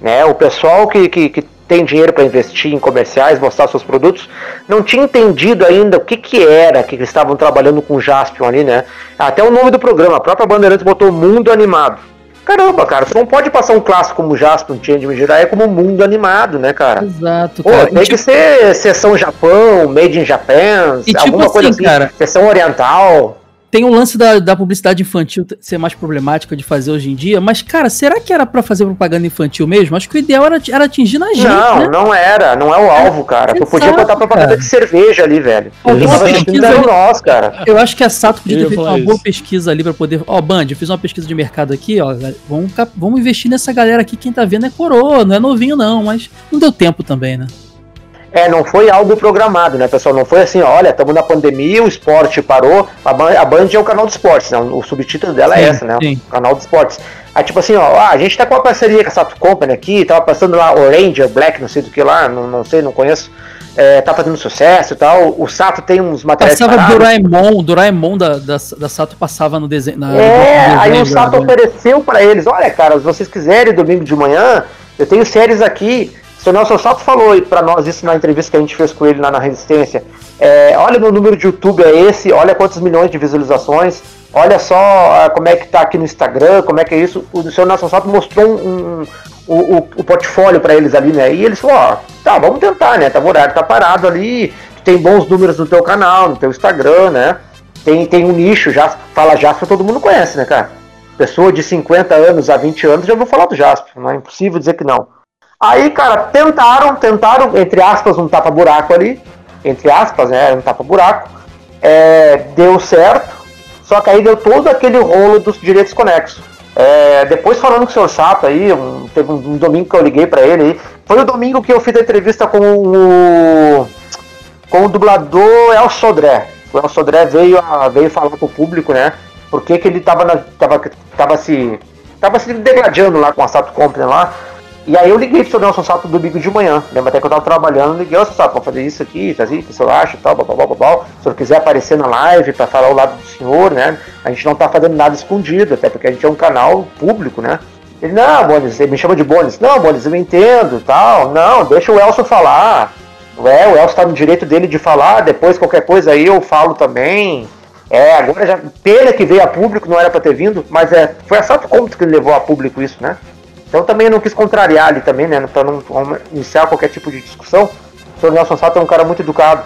Né? O pessoal que, que, que tem dinheiro para investir em comerciais, mostrar seus produtos, não tinha entendido ainda o que, que era que eles estavam trabalhando com o Jaspion ali, né? Até o nome do programa, a própria Bandeirantes botou Mundo Animado. Caramba, cara, você não pode passar um clássico como Jaspion tinha de Jiraiya como Mundo Animado, né, cara? Exato, Pô, cara. tem E, que ser sessão Japão, Made in Japan, E tipo alguma coisa assim, assim, cara, sessão oriental. Tem o lance da, da publicidade infantil ser mais problemática de fazer hoje em dia, mas, cara, será que era pra fazer propaganda infantil mesmo? Acho que o ideal era, era atingir na gente, Não, né? não era, não é o alvo, cara. Tu podia Exato, botar propaganda cara. de cerveja ali, velho. Alguma pesquisa ali- nós, cara. Eu acho que a Sato podia ter feito uma boa isso. pesquisa ali pra poder. Ó, Band, eu fiz uma pesquisa de mercado aqui, ó. Vamos, vamos investir nessa galera aqui. Quem tá vendo é coroa, não é novinho, não, mas não deu tempo também, né? É, não foi algo programado, né, pessoal? Não foi assim, olha, estamos na pandemia, o esporte parou. A Band, a Band é o canal de esportes, né? O subtítulo dela é Sim, essa, né? sim. O canal de esportes. Aí, tipo assim, ó, ah, a gente tá com uma parceria com a Sato Company aqui, tava passando lá Oranger, Black, não sei do que lá, não, não sei, não conheço. É, tá fazendo sucesso e tal. O Sato tem uns materiais Passava parados. Doraemon, o Doraemon da, da, da Sato passava no desenho. na- É, no aí o Sato da- ofereceu pra eles, olha cara, se vocês quiserem domingo de manhã, eu tenho séries aqui. Seu Nelson Sato falou pra nós isso na entrevista que a gente fez com ele lá na Resistência. É, olha meu número de YouTube é esse, olha quantos milhões de visualizações, olha só ah, como é que tá aqui no Instagram, como é que é isso. O seu Nelson Sato mostrou um, um- o, o, o portfólio pra eles ali, né? E eles falaram, ó, tá, vamos tentar, né? Tá, o horário tá parado ali, tem bons números no teu canal, no teu Instagram, né? Tem, tem um nicho, já fala Jasper, todo mundo conhece, né, cara? Pessoa de 50 anos a 20 anos já ouviu falar do Jasper, não é impossível dizer que não. Aí, cara, tentaram, tentaram, entre aspas, um tapa-buraco ali. entre aspas, né? Um tapa-buraco. É, deu certo, só que aí deu todo aquele rolo dos direitos conexos. É, depois falando com o senhor Sato aí, um, teve um, um, domingo que eu liguei para ele aí, foi o domingo que eu fiz a entrevista com o com o dublador El Sodré. O El Sodré veio, a, veio falar com o público, né? Porque que ele tava, na, tava, tava se tava se degradando lá com a Sato Company lá. E aí eu liguei pro seu Nelson Sato domingo de manhã. Lembra até que eu tava trabalhando, liguei, ô Sato, vamos fazer isso aqui, fazer o que o senhor acha e tal, blá, blá. Se senhor quiser aparecer na live para falar o lado do senhor, né? A gente não tá fazendo nada escondido, até porque a gente é um canal público, né? Ele, não, Bones, ele me chama de Bones. Não, Bones, eu entendo tal. Não, deixa o Elson falar. É, o Elson tá no direito dele de falar, depois qualquer coisa aí eu falo também. É, agora já. Pena que veio a público, não era para ter vindo, mas é, foi a Sato Compton que levou a público isso, né? Então também eu não quis contrariar ali também, né? Pra não iniciar qualquer tipo de discussão. O senhor Nelson Sato é um cara muito educado.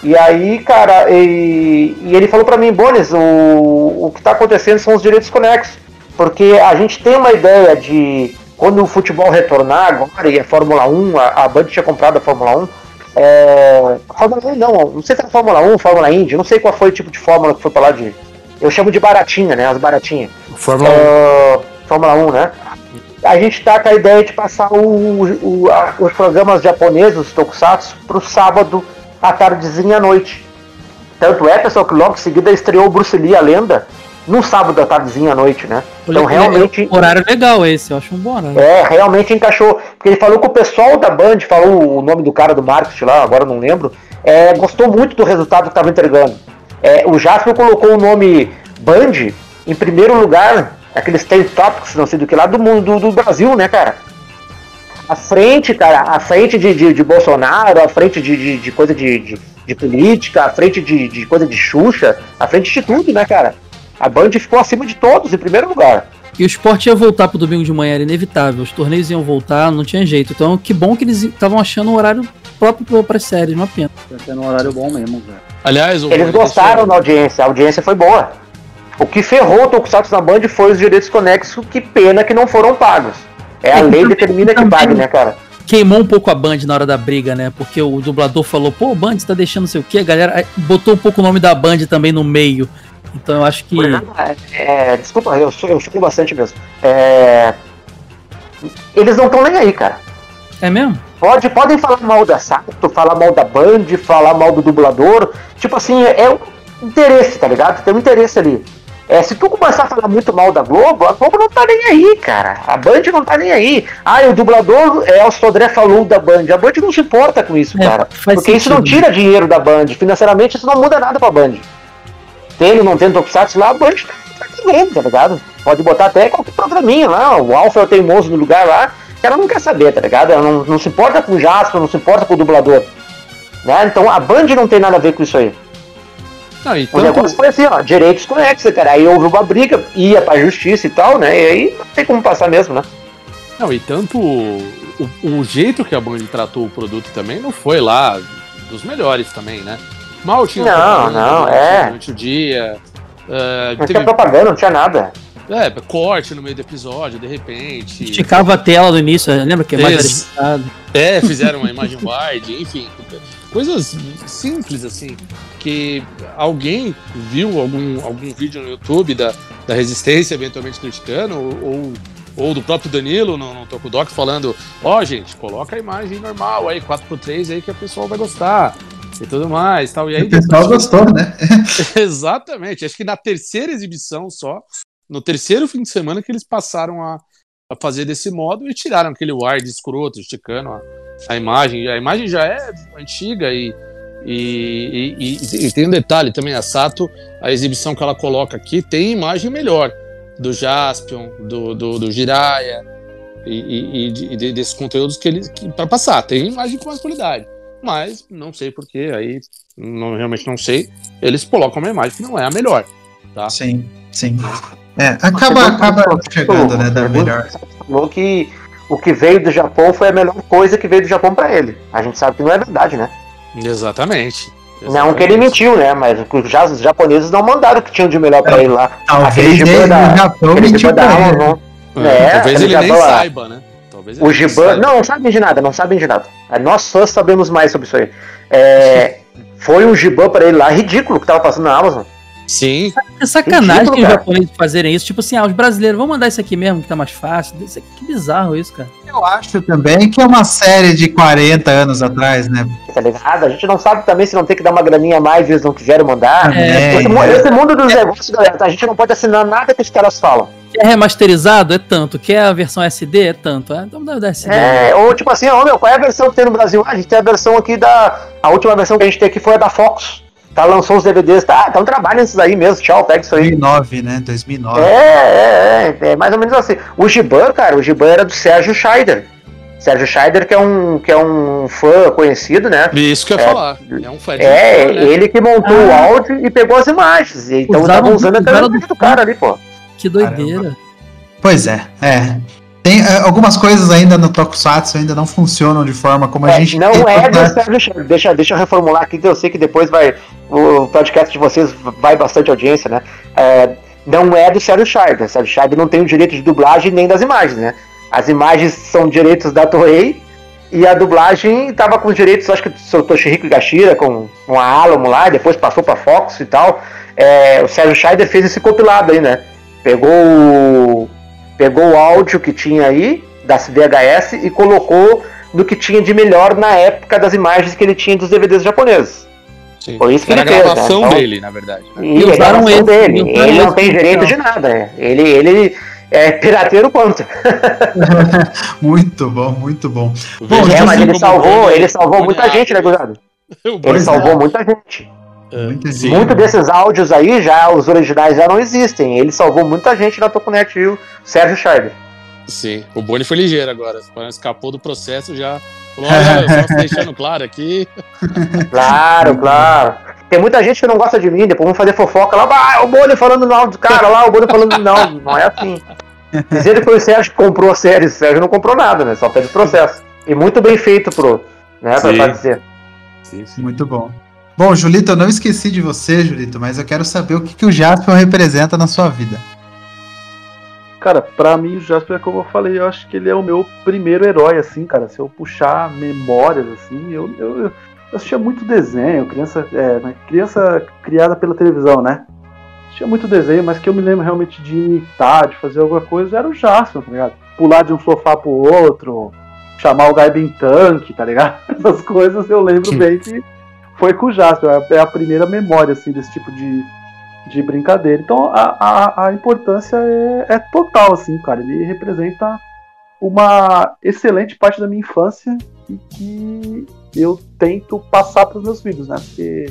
E aí, cara, e, e ele falou para mim, Bones, o, o que tá acontecendo são os direitos conexos. Porque a gente tem uma ideia de quando o futebol retornar agora e a Fórmula 1, a, a Band tinha comprado a Fórmula 1. É, Fórmula 1 não, não sei se era Fórmula 1, Fórmula Indy, não sei qual foi o tipo de fórmula que foi pra lá de. Eu chamo de baratinha, né? As baratinhas. Fórmula é, 1. Fórmula 1, né? A gente tá com a ideia de passar o, o, a, os programas japoneses, os tokusatsu, pro sábado à tardezinha à noite. Tanto é, pessoal, que logo em seguida estreou o Bruce Lee, a lenda, no sábado à tardezinha à noite, né? Então realmente. É horário legal esse, eu acho um bom horário. É, realmente encaixou. Porque ele falou com o pessoal da Band, falou o nome do cara do marketing lá, agora não lembro. É, gostou muito do resultado que estava entregando. É, o Jasper colocou o nome Band em primeiro lugar aqueles três tópicos, não sei do que lá, do mundo do, do Brasil, né, cara? A frente, cara, a frente de, de, de Bolsonaro, a frente de, de, de coisa de, de, de, política, a frente de, de coisa de Xuxa, a frente de tudo, né, cara? A Band ficou acima de todos, em primeiro lugar. E o esporte ia voltar pro domingo de manhã, era inevitável. Os torneios iam voltar, não tinha jeito. Então, que bom que eles estavam achando um horário próprio para as séries, uma pena. Tá sendo um horário bom mesmo, velho. Aliás, eles gostaram da audiência, a audiência foi boa. O que ferrou o Tokusatsu na Band foi os direitos conexos, que pena que não foram pagos. É a lei determina que pague, né, cara? Queimou um pouco a Band na hora da briga, né? Porque o dublador falou, pô, Band, tá deixando não sei o quê, a galera botou um pouco o nome da Band também no meio. Então eu acho que. É, é, desculpa, eu, eu fico bastante mesmo. É, eles não estão nem aí, cara. É mesmo? Pode, podem falar mal da Sato, falar mal da Band, falar mal do dublador. Tipo assim, é um interesse, tá ligado? Tem um interesse ali. É, se tu começar a falar muito mal da Globo, a Globo não tá nem aí, cara. A Band não tá nem aí. Ah, o dublador é o Sodré falou da Band. A Band não se importa com isso, é, cara. Porque sentido. isso não tira dinheiro da Band. Financeiramente isso não muda nada pra Band. Tendo, não tendo Tokusatsu lá, a Band tá querendo, tá ligado? Pode botar até qualquer programinha lá. O Alpha é o teimoso no lugar lá. Que ela não quer saber, tá ligado? Ela não, não se importa com o Jasper, não se importa com o dublador. Né? Então a Band não tem nada a ver com isso aí. Não, tanto... O negócio foi assim, ó, direitos conexos, cara. Aí houve uma briga, ia pra justiça e tal, né? E aí não tem como passar mesmo, né? Não, e tanto o, o, jeito que a Band tratou o produto também não foi lá dos melhores também, né? Mal tinha não, não, é. durante o dia. Uh, não teve... tinha propaganda, não tinha nada. É, corte no meio do episódio, de repente. Esticava a tela no início, lembra que é mais É, fizeram uma imagem wide, enfim. Coisas simples assim que alguém viu algum, algum vídeo no YouTube da, da Resistência eventualmente criticando, ou, ou do próprio Danilo no, no Tokudok falando, ó oh, gente, coloca a imagem normal aí, 4x3 aí que a pessoa vai gostar e tudo mais. Tal. E aí, o pessoal gostou, né? Exatamente. Acho que na terceira exibição só, no terceiro fim de semana que eles passaram a, a fazer desse modo e tiraram aquele wide escroto, esticando a, a imagem. A imagem já é antiga e e, e, e, e, tem um detalhe também, a Sato, a exibição que ela coloca aqui tem imagem melhor do Jaspion, do, do, do Jiraya e, e, e desses conteúdos que eles para passar. Tem imagem com mais qualidade. Mas não sei porquê, aí não, realmente não sei. Eles colocam uma imagem que não é a melhor. Tá? Sim, sim. É, acaba, acaba chegando, né, da melhor. Falou que o que veio do Japão foi a melhor coisa que veio do Japão para ele. A gente sabe que não é verdade, né? Exatamente. Exatamente. Não que ele mentiu, né? Mas já, os japoneses não mandaram o que tinham de melhor pra é, ele lá. Talvez ele da, Japão mentiu da Amazon. É, é, talvez ele nem saiba, né? Talvez o Giban. Não, não sabem de nada, não sabem de nada. Nós fãs sabemos mais sobre isso aí. É, foi um Giban pra ele lá ridículo que tava passando na Amazon. Sim. É sacanagem Ridículo, os japoneses fazerem isso. Tipo assim, ah, os brasileiros, vamos mandar isso aqui mesmo, que tá mais fácil. Isso aqui, que bizarro isso, cara. Eu acho também que é uma série de 40 anos atrás, né? Tá ligado? A gente não sabe também se não tem que dar uma graninha a mais e eles não quiseram mandar. É, esse, mu- esse mundo dos negócios, galera, a gente não pode assinar nada que os caras falam. Quer remasterizado? É tanto. Quer a versão SD? É tanto. É, então dá, SD. É, ou tipo assim, ô meu, qual é a versão que tem no Brasil? Ah, a gente tem a versão aqui da. A última versão que a gente tem aqui foi a da Fox. Tá, lançou os DVDs, tá? Então trabalha nesses aí mesmo, tchau, pega isso aí. 2009, né? 2009. É, é, é, é mais ou menos assim. O Giban, cara, o Giban era do Sérgio Scheider. Sérgio Scheider, que é um, que é um fã conhecido, né? Isso que eu ia falar. É um fã de É, fã, né? ele que montou o áudio e pegou as imagens. Então Usaram- estavam usando a câmera do do cara ali, pô. Que doideira. Pois é, é. Tem é, algumas coisas ainda no Tokusatsu ainda não funcionam de forma como a É, gente não é do né? Sérgio Scheider. Deixa, deixa eu reformular aqui, que eu sei que depois vai. O podcast de vocês vai bastante audiência, né? É, não é do Sérgio Scheider. O Sérgio Scheider não tem o direito de dublagem nem das imagens, né? As imagens são direitos da Toei e a dublagem tava com os direitos, acho que do Toshihiko Higashira, com, com a Alamo lá, depois passou pra Fox e tal. É, o Sérgio Scheider fez esse compilado aí, né? Pegou o, pegou o áudio que tinha aí, das VHS, e colocou no que tinha de melhor na época das imagens que ele tinha dos DVDs japoneses. Sim. Foi isso que Era a ele fez, né? gravação Então- dele, na verdade. né? E, E usaram gravação esse, dele. e usaram Ele não tem direito então. de nada. é. Ele, ele é pirateiro quanto. muito bom, muito bom. Bom, É, mas ele salvou, ele salvou muita gente, né, Abre- Guzado? O Ele salvou muita gente. É, gente. Muito desses áudios aí, já os originais já não existem. Ele salvou muita gente na Tokunet, viu? Sérgio Scheider. Sim, o Boni foi ligeiro agora. Escapou do processo já. Falou, olha, só deixando claro aqui. Claro, claro. Tem muita gente que não gosta de mim, depois vão fazer fofoca lá, ah, o Boni falando áudio do cara lá, o Boni falando. Não, não é assim. Dizer que foi o Sérgio que comprou a série, o Sérgio não comprou nada, né? Só fez o processo. E muito bem feito pro. Né, pra Sim. pra dizer. Sim, sim. Muito bom. Bom, Julito, eu não esqueci de você, Julito, mas eu quero saber o que, que o Jaspion representa na sua vida. Cara, pra mim o Jasper, é como eu falei, eu acho que ele é o meu primeiro herói, assim, cara. Se eu puxar memórias, assim, eu, eu, eu assistia muito desenho, criança, é, né, criança criada pela televisão, né? Assistia muito desenho, mas que eu me lembro realmente de imitar, de fazer alguma coisa, era o Jasper, tá ligado? Pular de um sofá pro outro, chamar o Gaibin Tank, tá ligado? Essas coisas eu lembro bem que foi com o Jasper, é a primeira memória, assim, desse tipo de, de brincadeira. Então a, a, a importância é, é total, assim, cara. Ele representa uma excelente parte da minha infância e que eu tento passar para os meus filhos, né? Porque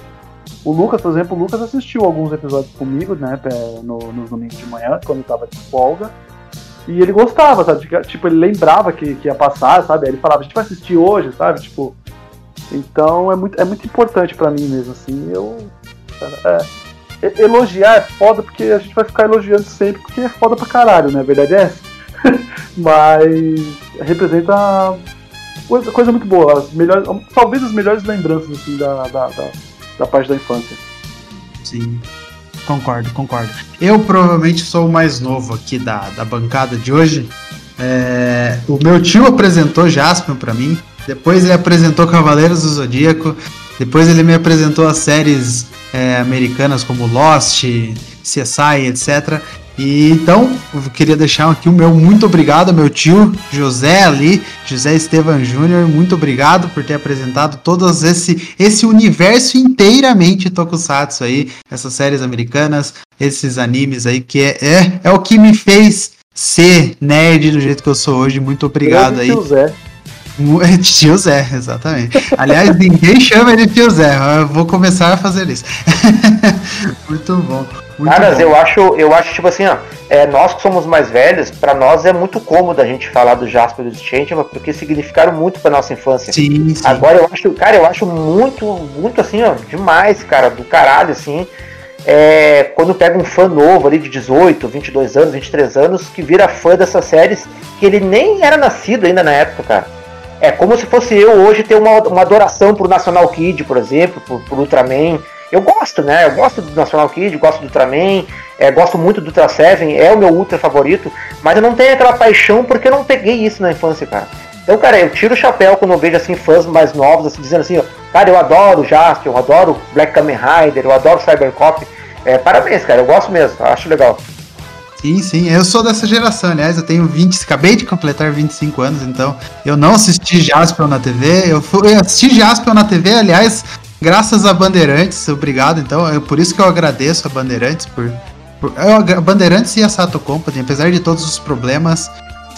o Lucas, por exemplo, o Lucas assistiu alguns episódios comigo, né? é, No, nos domingos de manhã, quando eu tava de folga. E ele gostava, sabe? Tipo, ele lembrava que, que ia passar, sabe? Aí ele falava, a gente vai assistir hoje, sabe? Tipo. Então é muito, é muito importante pra mim mesmo, assim. Eu. é, elogiar é foda porque a gente vai ficar elogiando sempre porque é foda pra caralho, né? A verdade é essa. Mas representa coisa, coisa muito boa. As melhores, talvez as melhores lembranças assim, da, da, da, da parte da infância. Sim. Concordo, concordo. Eu provavelmente sou o mais novo aqui da, da bancada de hoje. É, o meu tio apresentou Jaspion pra mim. Depois ele apresentou Cavaleiros do Zodíaco. Depois ele me apresentou as séries é, americanas como Lost, CSI, etc. E então, eu queria deixar aqui o meu muito obrigado ao meu tio José ali, José Estevan Júnior, muito obrigado por ter apresentado todos esse esse universo inteiramente tokusatsu aí, essas séries americanas, esses animes aí que é é, é o que me fez ser nerd do jeito que eu sou hoje. Muito obrigado aí. Grande tio Zé. Exatamente. Aliás, ninguém chama ele de tio Zé. Eu vou começar a fazer isso. muito bom. Muito Caras, bom. eu acho, eu acho tipo assim, ó, é, nós que somos mais velhos, pra nós é muito cômodo a gente falar do Jasper e do Changeman, porque significaram muito pra nossa infância. Sim, sim. Agora eu acho, cara, eu acho muito, muito assim, ó, demais, cara, do caralho, assim. É, quando pega um fã novo ali de 18, 22 anos, 23 anos, que vira fã dessas séries, que ele nem era nascido ainda na época, cara. É como se fosse eu hoje ter uma, uma adoração pro National Kid, por exemplo, pro, pro Ultraman. Eu gosto, né? Eu gosto do National Kid, gosto do Ultraman, é, gosto muito do Ultra Seven, é o meu Ultra favorito, mas eu não tenho aquela paixão porque eu não peguei isso na infância, cara. Então, cara, eu tiro o chapéu quando eu vejo assim fãs mais novos assim dizendo assim, ó, cara, eu adoro Jasper, eu adoro Black Kamen Rider, eu adoro Cybercop. É, parabéns, cara, eu gosto mesmo, acho legal. Sim, sim, eu sou dessa geração, aliás, eu tenho 20, acabei de completar 25 anos, então eu não assisti Jaspion na TV, eu, fui, eu assisti Jaspion na TV, aliás, graças a Bandeirantes, obrigado, então, é por isso que eu agradeço a Bandeirantes, por, por a Bandeirantes e a Sato Company, apesar de todos os problemas,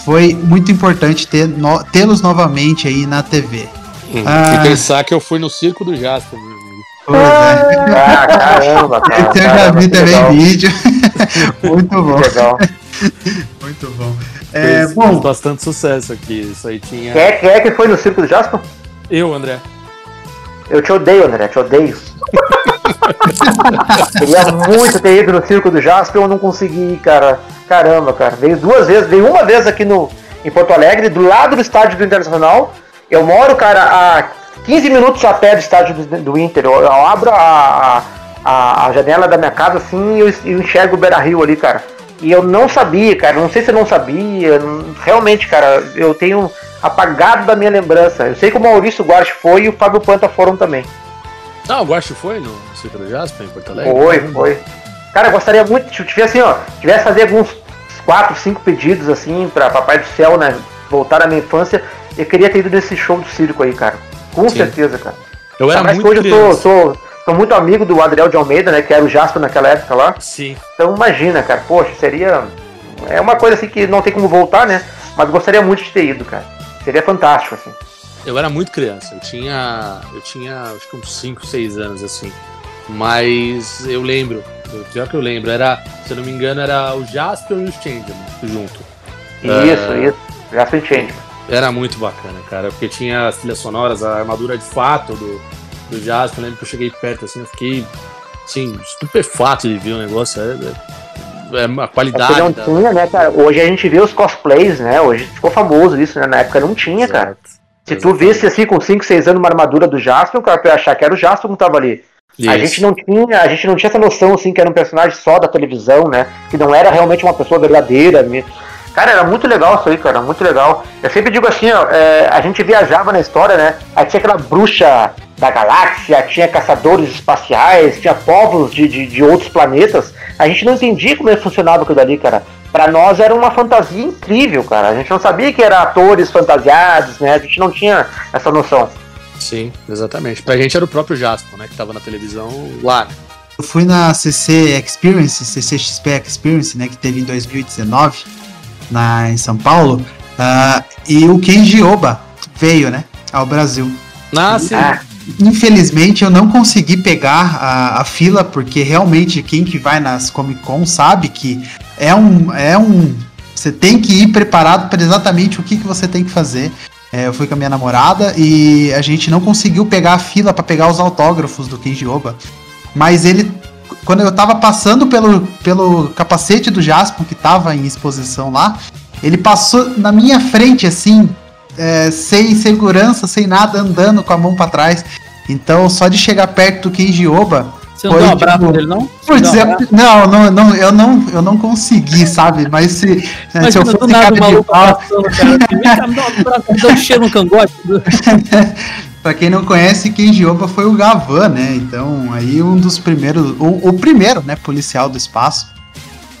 foi muito importante ter no, tê-los novamente aí na TV. Hum, ah, e pensar que eu fui no circo do meu amigo. Pois é. Ah, caramba, cara. Eu já vi também legal. vídeo. muito bom. Legal. Muito bom. É, Fez, bom, fez bastante sucesso aqui. Isso aí tinha. Quem é, quem é que foi no circo do Jasper? Eu, André. Eu te odeio, André, te odeio. Queria muito ter ido no circo do Jasper, eu não consegui, cara. Caramba, cara. Veio duas vezes, veio uma vez aqui no, em Porto Alegre, do lado do estádio do Internacional. Eu moro, cara, a 15 minutos a pé do estádio do, Inter. Eu, eu abro a, a, a janela da minha casa assim e eu, eu enxergo o Beira Rio ali, cara. E eu não sabia, cara. Não sei se eu não sabia. não- Realmente, cara, eu tenho apagado da minha lembrança. Eu sei que o Maurício Guarchi foi e o Fábio Panta foram também. Ah, o Guacho foi no circo do Jasper, em Porto Alegre? Foi, foi. Cara, eu gostaria muito, se eu tivesse assim, ó, tivesse fazer alguns 4, 5 pedidos assim pra Papai do Céu, né, voltar à minha infância, eu queria ter ido nesse show do circo aí, cara. Com Sim. certeza, cara. Eu era muito hoje eu tô, criança. sou, sou muito amigo do Adriel de Almeida, né, que era o Jasper naquela época lá. Sim. Então imagina, cara, poxa, seria. É uma coisa assim que não tem como voltar, né? Mas gostaria muito de ter ido, cara. Seria fantástico, assim. Eu era muito criança, eu tinha. Eu tinha acho que uns 5, 6 anos assim. Mas eu lembro, o pior que eu lembro, era, se eu não me engano, era o Jasper e o Changeman junto. Isso, É. isso. Jasper Change. Era muito bacana, cara, porque tinha as trilhas sonoras, a armadura de fato do, do Jasper. Eu lembro que eu cheguei perto assim, eu fiquei assim, estupefato de ver o negócio. É, é, é a É porque qualidade não da. tinha, né, cara? Hoje a gente vê os cosplays, né? Hoje ficou famoso isso, né? Na época não tinha, cara. Se tu visse assim com 5, 6 anos uma armadura do Jasper, o cara ia achar que era o Jasper que tava ali. A Isso. gente não tinha, a gente não tinha essa noção assim que era um personagem só da televisão, né? Que não era realmente uma pessoa verdadeira. me- Cara, era muito legal isso aí, cara, muito legal. Eu sempre digo assim, ó, é, a gente viajava na história, né? Aí tinha aquela bruxa da galáxia, tinha caçadores espaciais, tinha povos de, de, de outros planetas. A gente não entendia como é que funcionava aquilo dali, cara. Pra nós era uma fantasia incrível, cara. A gente não sabia que era atores fantasiados, né? A gente não tinha essa noção. Sim, exatamente. Pra gente era o próprio Jasper, né? Que tava na televisão lá. eu fui na CC Experience, CCXP Experience, né, que teve em 2019, na, em São Paulo, ah, e o Kenji Oba veio, né, ao Brasil. Ah, sim. Ah, Infelizmente eu não consegui pegar a, a fila, porque realmente quem que vai nas Comic Con sabe que é um. É um você tem que ir preparado para exatamente o que, que você tem que fazer. É, eu fui com a minha namorada e a gente não conseguiu pegar a fila para pegar os autógrafos do Kenji Oba. Mas ele. Quando eu tava passando pelo, pelo capacete do Jaspion, que tava em exposição lá, ele passou na minha frente, assim, é, sem segurança, sem nada, andando com a mão pra trás. Então, só de chegar perto do Kenji Oba. Você não Foi, deu um abraço tipo, nele, não? Putz, Não, né? não, não, não, eu não, eu não consegui, sabe? Mas se, né, se eu fosse nada cara o de pau, passando, cara. cá, me dá um abraço, me dá um cheiro no cangote. Pra quem não conhece, Kenji Oba foi o Gavan, né? Então, aí um dos primeiros, o, o primeiro, né, policial do espaço.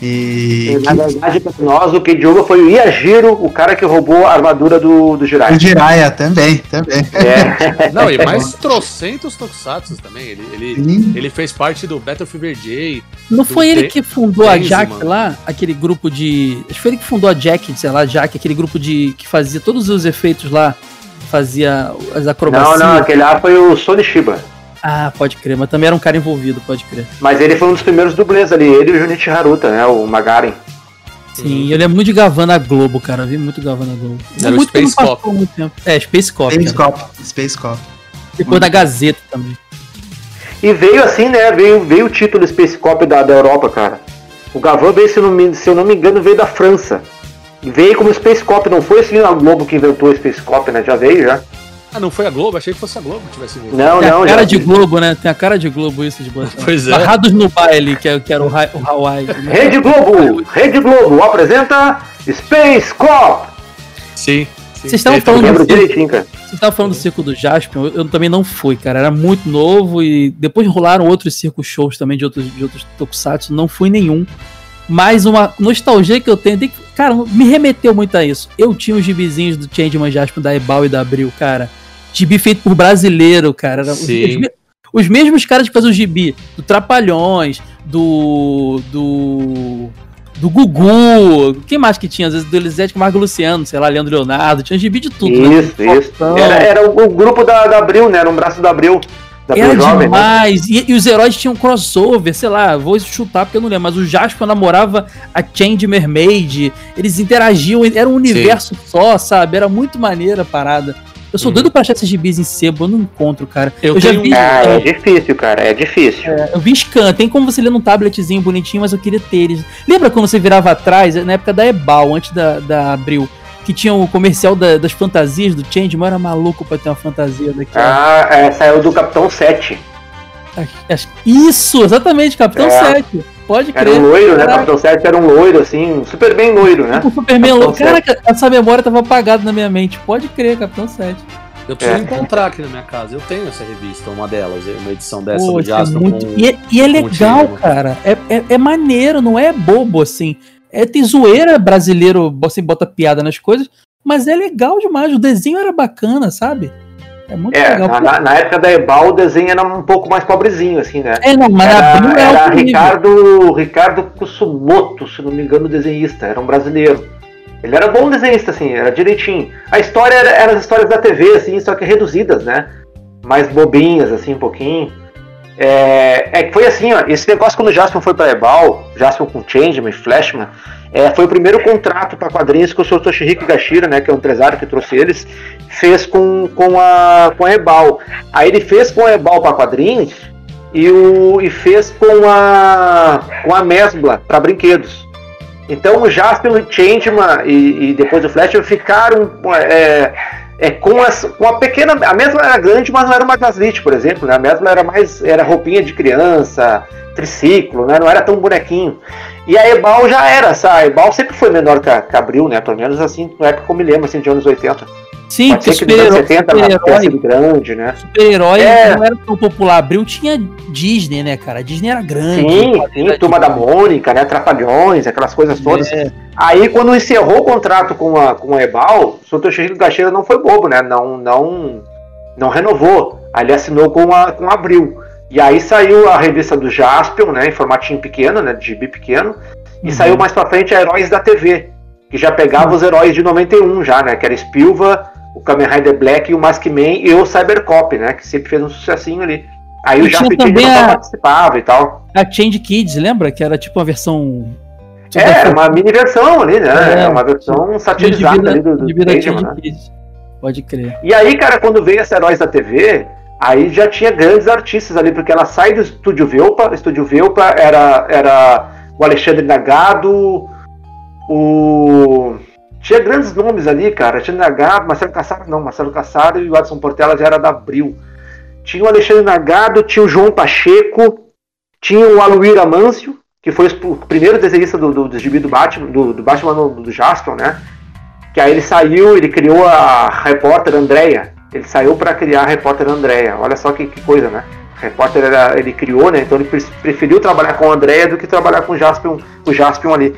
E Na verdade, pra nós, o Kedioga foi o Iajiro, o cara que roubou a armadura do, do Jirai. o Jiraiya também, também. É. Não, e mais trocentos tokusatsu também. Ele, ele, ele fez parte do Battle Fever J. Não foi ele que fundou a Jack mano. lá? Aquele grupo de. Acho que foi ele que fundou a Jack, sei lá, Jack, aquele grupo de. que fazia todos os efeitos lá. Fazia as Não, acrobacias. não, aquele lá foi o Sony Shiba. Ah, pode crer, mas também era um cara envolvido, pode crer. Mas ele foi um dos primeiros dublês ali, ele e o Junichi Haruta, né? O Magaren. Sim, ele é muito de Gavan na Globo, cara. Eu vi muito Gavan na Globo. Era o muito não Space Cop. muito tempo. É, Space Cop. Space cara. Cop. Space Cop. Depois da Gazeta também. E veio assim, né? Veio, veio o título Space Cop da, da Europa, cara. O Gavan veio, se eu, não me, se eu não me engano, veio da França. E veio como Space Cop, não foi assim a Globo que inventou o Space Cop, né? Já veio já. Ah, não foi a Globo? Achei que fosse a Globo que tivesse vindo. Não, Tem não, a cara já. de Globo, né? Tem a cara de Globo isso de botar. Pois é. Barrados no baile, que, é- que era o, Ra- o Hawaii. né? Rede Globo! Rede Globo apresenta Space Cop! Sim. Vocês estavam Eu falando, circo- falando do circo do Jaspion, eu, eu também não fui, cara. Era muito novo e depois rolaram outros circo shows também de outros, de outros tokusatsu, não fui nenhum. Mas uma nostalgia que eu tenho, cara, me remeteu muito a isso. Eu tinha os gibizinhos do Changeman Jaspion, da Ebal e da Abril, cara. Gibi feito por brasileiro, cara. Sim. os os mesmos caras que fazem o gibi do Trapalhões, do. do. do Gugu. Quem mais que tinha? Às vezes do Elisete Marco Luciano, sei lá, Leandro Leonardo. Tinha gibi de tudo, né? Isso, isso. Faustão. Era, era o, o grupo da, da Abril, né? Era um braço da Abril. Da Era Abril Jovem, né? demais. E, e os heróis tinham crossover, sei lá, vou chutar porque eu não lembro, mas o Jasper namorava a Change Mermaid, eles interagiam, era um universo só, sabe? Era muito maneira a parada. Eu sou Uhum. doido pra achar esses gibis em sebo, eu não encontro, cara. Eu já tenho vi, Ah, é é, difícil, cara. É difícil. eu vi scan, tem como você ler num tabletzinho bonitinho, mas eu queria ter eles. Lembra quando você virava atrás, na época da Ebal, antes da, da Abril, que tinha o comercial da- das fantasias do Change, mas era maluco pra ter uma fantasia daquela. Ah, é, saiu do Capitão 7. Acho- Isso, exatamente, Capitão É. 7. Pode Era um crer. loiro, né? Caraca. Capitão 7 era um loiro, assim, super bem loiro, né? O Superman Capitão louco. Caraca, essa memória tava apagada na minha mente. Pode crer, Capitão 7. Eu preciso É. encontrar aqui na minha casa. Eu tenho essa revista, uma delas, uma edição dessa Pô, do isso é Jasper muito- com... E, é, e é legal, Changeman. cara. É, é, é maneiro, não é bobo assim. É tem zoeira brasileiro, você bota piada nas coisas, mas é legal demais. O desenho era bacana, sabe? É muito É, legal. na, na- época da Ebal o desenho era um pouco mais pobrezinho, assim, né? É, não, mas Era, é era nível. Ricardo, Ricardo Kusumoto, se não me engano, o desenhista, era um brasileiro. Ele era bom desenhista, assim, era direitinho. A história era, era as histórias da TV, assim, só que reduzidas, né? Mais bobinhas, assim, um pouquinho. É, é que foi assim, ó, esse negócio quando o Jasper foi pra Ebal, Jasper com Changeman, Flashman, é, foi o primeiro contrato para quadrinhos que o Sr. Toshihiko Gashira, né, que é o empresário que trouxe eles, fez com, com, a, com a Ebal. Aí ele fez com a Ebal para quadrinhos e, o, e fez com a, com a Mesbla para brinquedos. Então o Jasper, o Changeman e, e depois o Flash ficaram é, é, com, as, com a pequena. A Mesbla era grande, mas não era uma Gaslit, por exemplo. Né? A Mesbla era mais. era roupinha de criança, triciclo, né? não era tão bonequinho. E a Ebal já era, essa a Ebal sempre foi menor que a, que a Abril, né? Pelo menos assim, na época eu me lembro, assim, de anos 80. Sim, Pode porque super-herói 70 ela tenha super-herói sido grande, né? super-herói É. não era tão popular. Abril tinha Disney, né, cara? A Disney era grande. Sim, sim, Turma da Mônica, né? Trapalhões, aquelas coisas todas. É. Aí, quando encerrou o contrato com a, com a Ebal, o Sr. Toshihiro Gashira não foi bobo, né? Não, não, não renovou. Aí ele assinou com a, com a Abril. E aí saiu a revista do Jaspion, né? Em formatinho pequeno, né? De gibi pequeno. E Uhum. saiu mais pra frente a Heróis da TV, que já pegava os heróis de 91 já, né? Que era Spilva, o Kamen Rider Black e o Maskman e o Cybercop, né? Que sempre fez um sucessinho ali. Aí E o também também a- participava e tal. A Change Kids, lembra? Que era tipo uma versão. É, era uma mini versão ali, né? É, uma versão satirizada vida, ali do, do Change né? Kids. Pode crer. E aí, cara, quando veio essa Heróis da TV, aí já tinha grandes artistas ali, porque ela sai do Estúdio Velpa, Estúdio Velpa era, era o Alexandre Nagado, o... Tinha grandes nomes ali, cara, Alexandre Nagado, Marcelo Cassaro não, Marcelo Cassaro e o Adson Portela já era da Abril. Tinha o Alexandre Nagado, tinha o João Pacheco, tinha o Aluir Amâncio, que foi o primeiro desenhista do, do, do do Batman, do, do Batman do, do Jaspion, né? Que aí ele saiu, ele criou a repórter Andrea. Ele saiu para criar a repórter Andrea. Olha só que, que coisa, né? A repórter era, ele criou, né? Então ele pre- preferiu trabalhar com a Andrea do que trabalhar com o Jaspion, o Jaspion ali.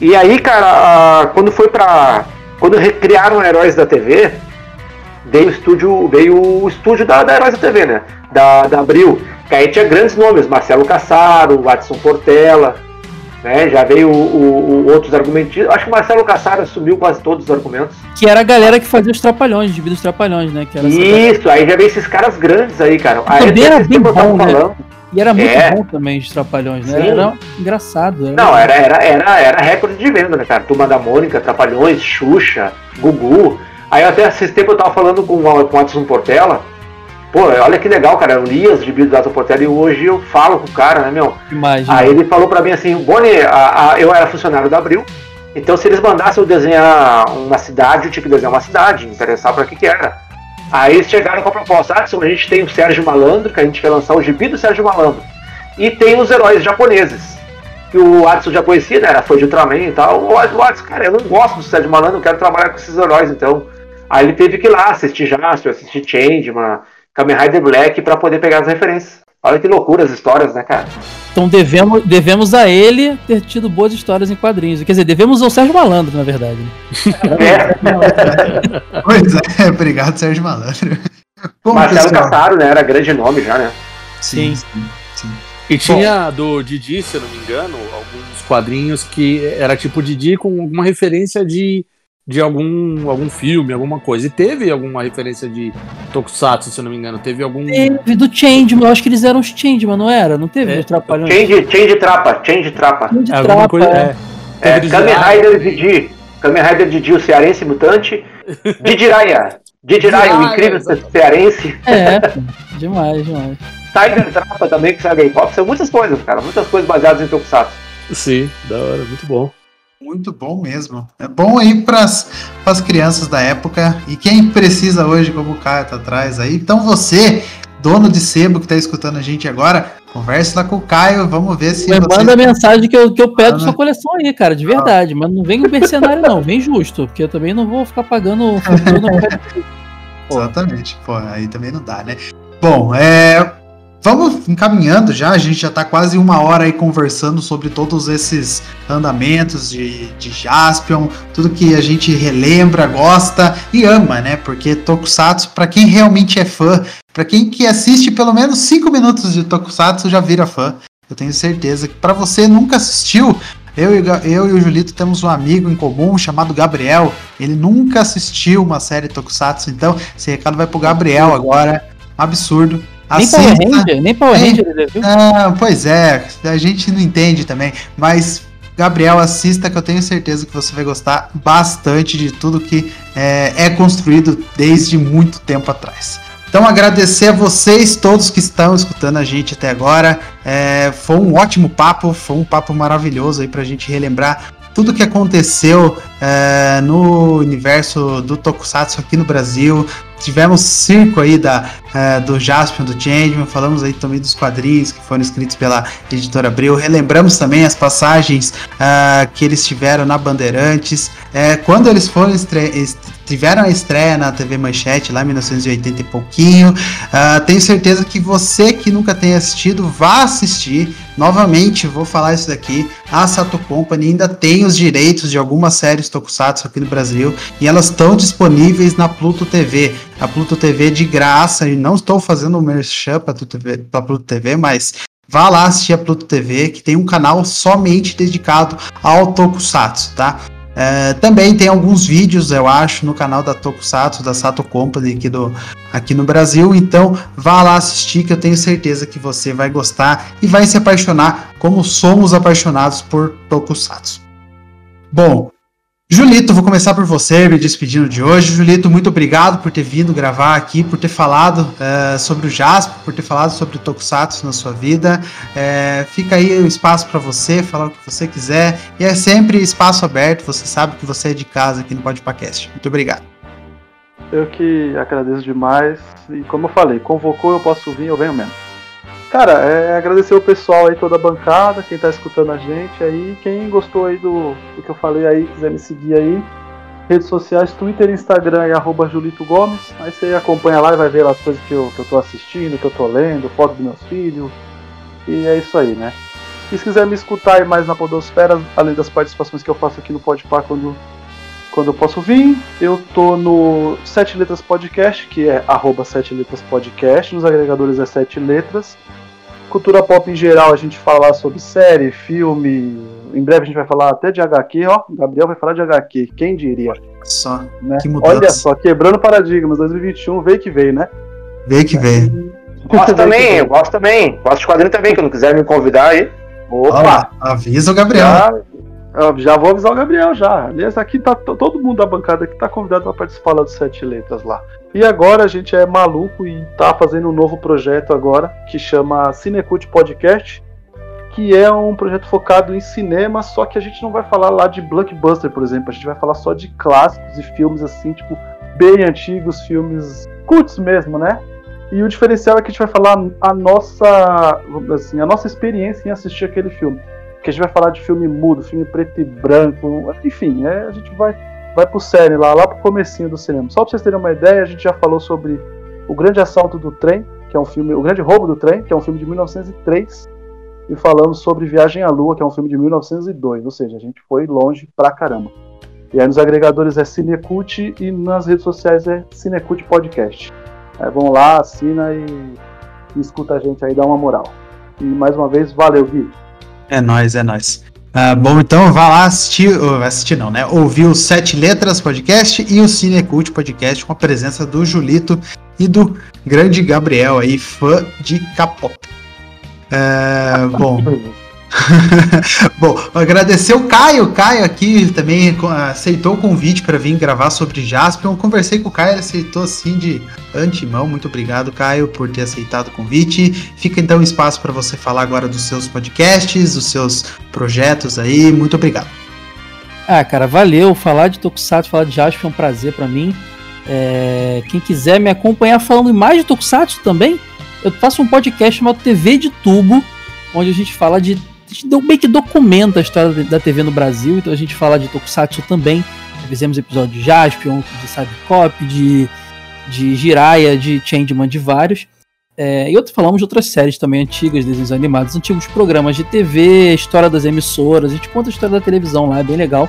E aí, cara, a- quando foi pra. Quando recriaram Heróis da TV, veio o estúdio, veio o estúdio da, da Heróis da TV, né? Da, da Abril. Que aí tinha grandes nomes, Marcelo Cassaro, Watson Portela, né? Já veio o, o- o outros argumentos. Acho que o Marcelo Cassaro assumiu quase todos os argumentos. Que era a galera que fazia os trapalhões, os gibi dos trapalhões, né? Essa. Isso, aí já veio esses caras grandes aí, cara. Aí Também era bem bom, né? falando, E era muito É. bom também os trapalhões, né? Sim. Era engraçado. Era Não, era, era, era, era recorde de venda, né, cara? Turma da Mônica, Trapalhões, Xuxa, Gugu. Aí até esses tempos eu tava falando com, o- com o Adson Portela. Pô, olha que legal, cara. Eu li as gibis do Adson Portela e hoje eu falo com o cara, né, meu? demais. Aí ele falou pra mim assim, Boni, eu era funcionário da Abril, então se eles mandassem eu desenhar uma cidade, eu tinha que desenhar uma cidade, me interessava pra que que era. Aí eles chegaram com a proposta, Adson, a gente tem o Sérgio Malandro, que a gente quer lançar o gibi do Sérgio Malandro. E tem os heróis japoneses. Que o Adson já conhecia, né? Era fã de Ultraman e tal. O Adson, cara, eu não gosto do Sérgio Malandro, eu quero trabalhar com esses heróis, então. Aí ele teve que ir lá assistir Jasper, assistir Changeman, Kamen Rider Black pra poder pegar as referências. Olha que loucura as histórias, né, cara? Então devemos, devemos a ele ter tido boas histórias em quadrinhos. Quer dizer, devemos ao Sérgio Malandro, na verdade. É, Pois é, obrigado, Sérgio Malandro. Bom, Marcelo pessoal, Cassaro, né? Era grande nome já, né? sim, Sim. sim, sim. E tinha do Didi, se eu não me engano, alguns quadrinhos que era tipo Didi com alguma referência de, de algum, algum filme, alguma coisa. E teve alguma referência de Tokusatsu, se eu não me engano. Teve algum. Teve do Changeman, eu acho que eles eram os Changeman, não era? Não teve É. Trapalhões? Change, change Trapa, Change Trapa. Change alguma Trapa, coisa. é. É. É, Kamen. Rider Didi. Kamen Rider Didi, o cearense mutante. Didiraia. Didiraia, o incrível cearense. É, demais, demais. Tiger Trapa também, que sabe pop. São muitas coisas, cara. Muitas coisas baseadas em Tokusatsu. Sim, da hora, muito bom. Muito bom mesmo. É bom aí para as crianças da época e quem precisa hoje, como o Caio tá atrás aí. Então você, dono de sebo que tá escutando a gente agora, converse lá com o Caio, vamos ver se Mas você... manda mensagem que eu, que eu pego Ah, sua coleção aí, cara, de verdade. Mas não vem com mercenário, não, vem justo, porque eu também não vou ficar pagando. Exatamente. Pô, aí também não dá, né? Bom, é. Vamos encaminhando já, a gente já tá quase uma hora aí conversando sobre todos esses andamentos de, de Jaspion, tudo que a gente relembra, gosta e ama, né? Porque Tokusatsu, pra quem realmente é fã, pra quem que assiste pelo menos 5 minutos de Tokusatsu já vira fã. Eu tenho certeza que pra você nunca assistiu, eu e, eu e o Julito temos um amigo em comum chamado Gabriel. Ele nunca assistiu uma série Tokusatsu, então esse recado vai pro Gabriel agora. Um absurdo. Nem Power Assista. Ranger, nem Power Nem- Ranger ele viu? Ah, pois é, a gente não entende também, mas Gabriel, assista que eu tenho certeza que você vai gostar bastante de tudo que é, é construído desde muito tempo atrás. Então agradecer a vocês todos que estão escutando a gente até agora. É, foi um ótimo papo, foi um papo maravilhoso aí pra gente relembrar tudo que aconteceu é, no universo do Tokusatsu aqui no Brasil. Tivemos circo aí da, é, do Jaspion, do Changeman, falamos aí também dos quadrinhos que foram escritos pela editora Abril, relembramos também as passagens ah, que eles tiveram na Bandeirantes, é, quando eles foram tiveram a estreia na TV Manchete lá em 1980 e pouquinho. Ah, tenho certeza que você que nunca tem assistido, vá assistir. Novamente, vou falar isso daqui. A Sato Company ainda tem os direitos de algumas séries Tokusatsu aqui no Brasil e elas estão disponíveis na Pluto TV. A Pluto TV de graça, e não estou fazendo merchan para a Pluto TV, mas vá lá assistir a Pluto TV, que tem um canal somente dedicado ao Tokusatsu, tá? É, também tem alguns vídeos, eu acho, no canal da Tokusatsu, da Sato Company aqui, do, aqui no Brasil. Então, vá lá assistir, que eu tenho certeza que você vai gostar e vai se apaixonar como somos apaixonados por Tokusatsu. Bom, Julito, vou começar por você, me despedindo de hoje. Julito, muito obrigado por ter vindo gravar aqui, por ter falado eh, sobre o Jasper, por ter falado sobre o Tokusatsu na sua vida. Eh, fica aí o espaço para você, falar o que você quiser. E é sempre espaço aberto, você sabe que você é de casa aqui no Podcast. Muito obrigado. Eu que agradeço demais. E como eu falei, convocou, eu posso vir, eu venho mesmo. Cara, é agradecer o pessoal aí, toda a bancada, quem tá escutando a gente aí. Quem gostou aí do, do que eu falei aí, quiser me seguir aí. Redes sociais, Twitter, Instagram é arroba Julito Gomes. Aí você acompanha lá e vai ver as coisas que eu, que eu tô assistindo, que eu tô lendo, foto dos meus filhos. E é isso aí, né? E se quiser me escutar aí mais na Podosfera, além das participações que eu faço aqui no Podpah quando quando eu posso vir. Eu tô no Sete Letras Podcast, que é arroba Sete Letras Podcast, nos agregadores é Sete Letras. Cultura pop em geral, a gente fala sobre série, filme. Em breve a gente vai falar até de HQ, ó. O Gabriel vai falar de HQ, quem diria, Só, né? que mudança. Olha só, quebrando paradigmas, 2021, veio que veio, né? Vê que vem. Gosto também, eu gosto também. Gosto de quadrinho também, que não quiser me convidar aí. Opa! Ó, avisa o Gabriel. Já, eu já vou avisar o Gabriel já. Aliás, aqui tá to- todo mundo da bancada aqui tá convidado para participar lá dos Sete Letras lá. E agora a gente é maluco e tá fazendo um novo projeto agora que chama Cinecult Podcast, que é um projeto focado em cinema, só que a gente não vai falar lá de blockbuster, por exemplo, a gente vai falar só de clássicos e filmes assim, tipo, bem antigos, filmes cults mesmo, né? E o diferencial é que a gente vai falar a nossa, assim, a nossa experiência em assistir aquele filme que a gente vai falar de filme mudo, filme preto e branco, enfim, é, a gente vai vai pro série lá, lá pro comecinho do cinema. Só pra vocês terem uma ideia, a gente já falou sobre O Grande Assalto do Trem, que é um filme, O Grande Roubo do Trem, que é um filme de 1903, e falamos sobre Viagem à Lua, que é um filme de 1902, ou seja, a gente foi longe pra caramba. E aí nos agregadores é Cinecult e nas redes sociais é Cinecult Podcast. É, vão lá, assina e, e escuta a gente aí, dá uma moral. E mais uma vez, valeu, Gui. É nóis, é nóis. Ah, bom, então vá lá assistir, assistir não, né? Ouvir o Sete Letras Podcast e o Cinecult Podcast com a presença do Julito e do grande Gabriel aí, fã de Capota. É, bom. Bom, agradecer o Caio. Caio aqui também aceitou o convite para vir gravar sobre Jaspion. Eu conversei com o Caio, ele aceitou assim de antemão. Muito obrigado, Caio, por ter aceitado o convite. Fica então espaço para você falar agora dos seus podcasts, dos seus projetos aí. Muito obrigado. Ah, cara, valeu. Falar de Tokusatsu, falar de Jaspion é um prazer para mim. É... Quem quiser me acompanhar falando mais de Tokusatsu também, eu faço um podcast chamado TV de Tubo, onde a gente fala de gente meio que documenta a história da TV no Brasil, então a gente fala de Tokusatsu também. Fizemos episódio de Jaspion, de Cybercop, de, de Jiraiya, de Changeman, de vários. É, e outro, falamos de outras séries também antigas, desenhos animados, antigos programas de TV, história das emissoras, a gente conta a história da televisão lá, é bem legal.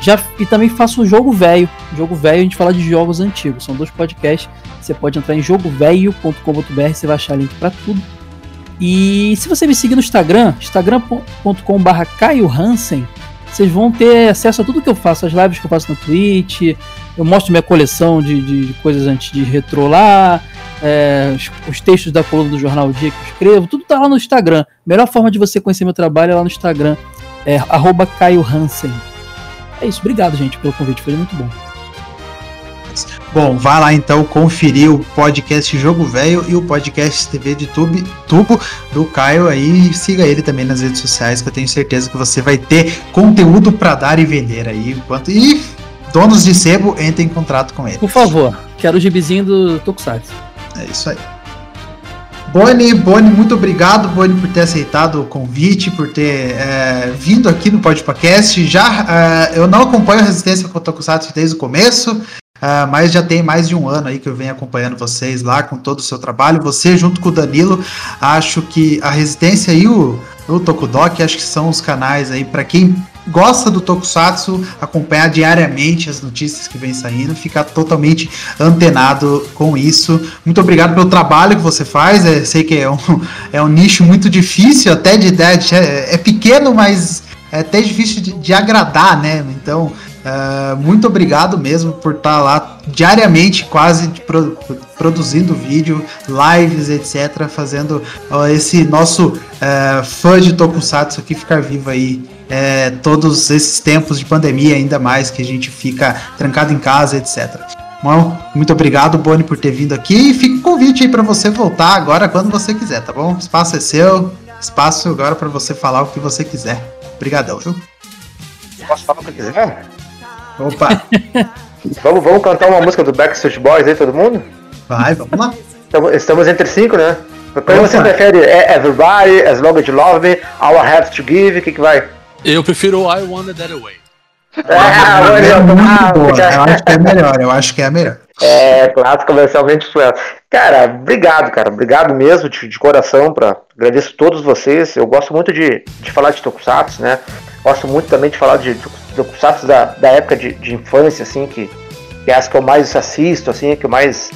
Já, e também faço o Jogo Velho. Jogo Velho a gente fala de jogos antigos. São dois podcasts. Você pode entrar em jogovelho.com.br, você vai achar link para tudo. E se você me seguir no Instagram, instagram.com.br Caio Hansen, vocês vão ter acesso a tudo que eu faço, as lives que eu faço na Twitch, eu mostro minha coleção de, de, coisas antes de retro lá, é, os, os, textos da coluna do Jornal Dia que eu escrevo, tudo tá lá no Instagram. Melhor forma de você conhecer meu trabalho é lá no Instagram, é arroba Caio Hansen. É isso, obrigado gente pelo convite, foi muito bom. Bom, vá lá então conferir o podcast Jogo Velho e o podcast TV de Tube, Tubo do Caio aí. Siga ele também nas redes sociais, que eu tenho certeza que você vai ter conteúdo para dar e vender aí. Enquanto... E donos de sebo, entrem em contrato com ele. Por favor, quero o gibizinho do Tokusatsu. É isso aí. Boni, Boni, muito obrigado, Boni, por ter aceitado o convite, por ter é, vindo aqui no podcast. Já é, eu não acompanho a Resistência com o Tokusatsu desde o começo. Uh, mas já tem mais de um ano aí que eu venho acompanhando vocês lá com todo o seu trabalho. Você, junto com o Danilo, acho que a Resistência e o, o Tokudok, acho que são os canais aí para quem gosta do Tokusatsu, acompanhar diariamente as notícias que vem saindo, ficar totalmente antenado com isso. Muito obrigado pelo trabalho que você faz. É, sei que é um, é um nicho muito difícil, até de idade. É, é pequeno, mas é até difícil de, de agradar, né? Então Uh, muito obrigado mesmo por estar tá lá diariamente, quase pro, produzindo vídeo, lives, etc. Fazendo esse nosso uh, fã de Tokusatsu aqui ficar vivo aí é, todos esses tempos de pandemia, ainda mais que a gente fica trancado em casa, etc. Bom, muito obrigado, Boni, por ter vindo aqui. E fica o convite aí para você voltar agora quando você quiser, tá bom? Espaço é seu, espaço agora para você falar o que você quiser. Obrigadão, viu? Posso falar o que quiser? Opa! vamos, vamos cantar uma música do Backstreet Boys aí, todo mundo? Vai, vamos lá. Estamos, estamos entre cinco, né? Qual você prefere? É Everybody, As Long As You Love Me, All I Have To Give, o que, que vai? Eu prefiro I Want That Away. Ah, é, é muito boa. Eu acho que é melhor, eu acho que é a melhor. É, clássico comercialmente influente. Cara, obrigado, cara. Obrigado mesmo, de, de coração. Pra, agradeço a todos vocês. Eu gosto muito de, de falar de Tokusatsu, né? Gosto muito também de falar de, de tokusatsu da, da época de, de infância, assim, que, que é as que eu mais assisto, assim, que eu mais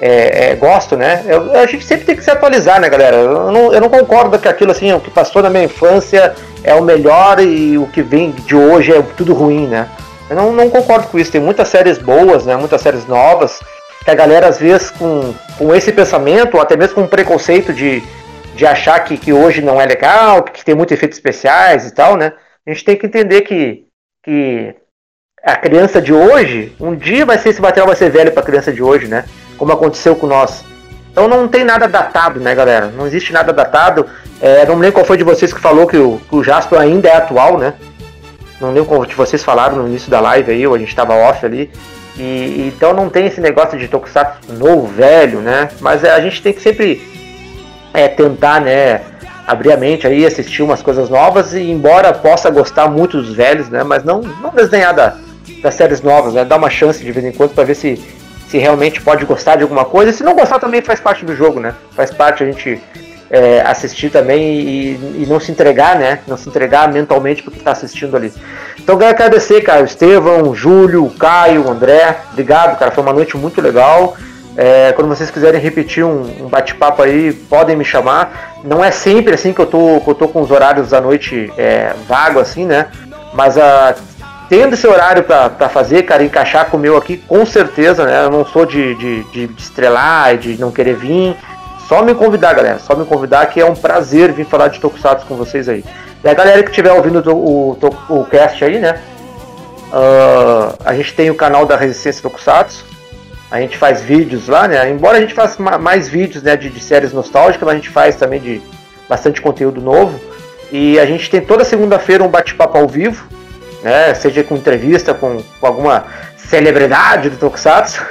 é, é, gosto, né? Eu, a gente sempre tem que se atualizar, né, galera? Eu não, eu não concordo que aquilo, assim, o que passou na minha infância é o melhor e o que vem de hoje é tudo ruim, né? Eu não, não concordo com isso. Tem muitas séries boas, né? Muitas séries novas que a galera, às vezes, com, com esse pensamento, ou até mesmo com um preconceito de, de achar que, que hoje não é legal, que tem muitos efeitos especiais e tal, né? A gente tem que entender que que a criança de hoje, um dia vai ser esse material vai ser velho para a criança de hoje, né? Como aconteceu com nós. Então não tem nada datado, né, galera? Não existe nada datado. É, não lembro qual foi de vocês que falou que o, que o Jasper ainda é atual, né? Não lembro qual de vocês falaram no início da live aí, ou a gente estava off ali. E, então não tem esse negócio de Tokusatsu novo, velho, né? Mas é, a gente tem que sempre é, tentar, né? Abrir a mente aí, assistir umas coisas novas e embora possa gostar muito dos velhos, né, mas não, não desdenhar da, das séries novas, né? Dá uma chance de vez em quando para ver se, se realmente pode gostar de alguma coisa. Se não gostar também faz parte do jogo, né? Faz parte a gente é, assistir também e, e, não se entregar, né? Não se entregar mentalmente porque está assistindo ali. Então quero agradecer, cara, o Estevão, o Júlio, o Caio, o André. Obrigado, cara. Foi uma noite muito legal. É, quando vocês quiserem repetir um, um bate-papo aí, podem me chamar. Não é sempre assim que eu tô, que eu tô com os horários da noite é, vago, assim, né? Mas a, tendo esse horário para fazer, cara, encaixar com o meu aqui, com certeza, né? Eu não sou de, de, de estrelar e de não querer vir. Só me convidar, galera. Só me convidar que é um prazer vir falar de Tokusatsu com vocês aí. E a galera que estiver ouvindo o, o, o cast aí, né? Uh, a gente tem o canal da Resistência Tokusatsu. A gente faz vídeos lá, né? Embora a gente faça mais vídeos né, de, de séries nostálgicas, a gente faz também de bastante conteúdo novo. E a gente tem toda segunda-feira um bate-papo ao vivo, né? Seja com entrevista com, com alguma celebridade do Tokusatsu.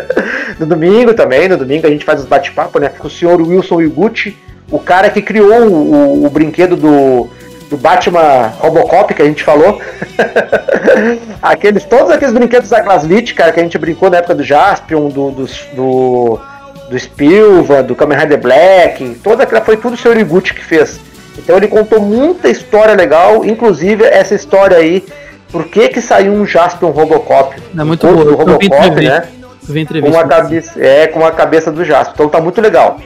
no domingo também, no domingo a gente faz os bate-papo, né? Com o senhor Wilson Iguchi, o cara que criou o, o, o brinquedo do, do Batman Robocop que a gente falou. aqueles, todos aqueles brinquedos da Glaslit, cara, que a gente brincou na época do Jaspion, do, do, do, do Spilva, do Kamen Rider Black, toda aquela foi tudo o senhor Iguchi que fez. Então ele contou muita história legal, inclusive essa história aí por que que saiu um Jaspion Robocop? É muito bom. Do Robocop, né? Com uma cabeça, é, com a cabeça do Jaspion. Então tá muito legal.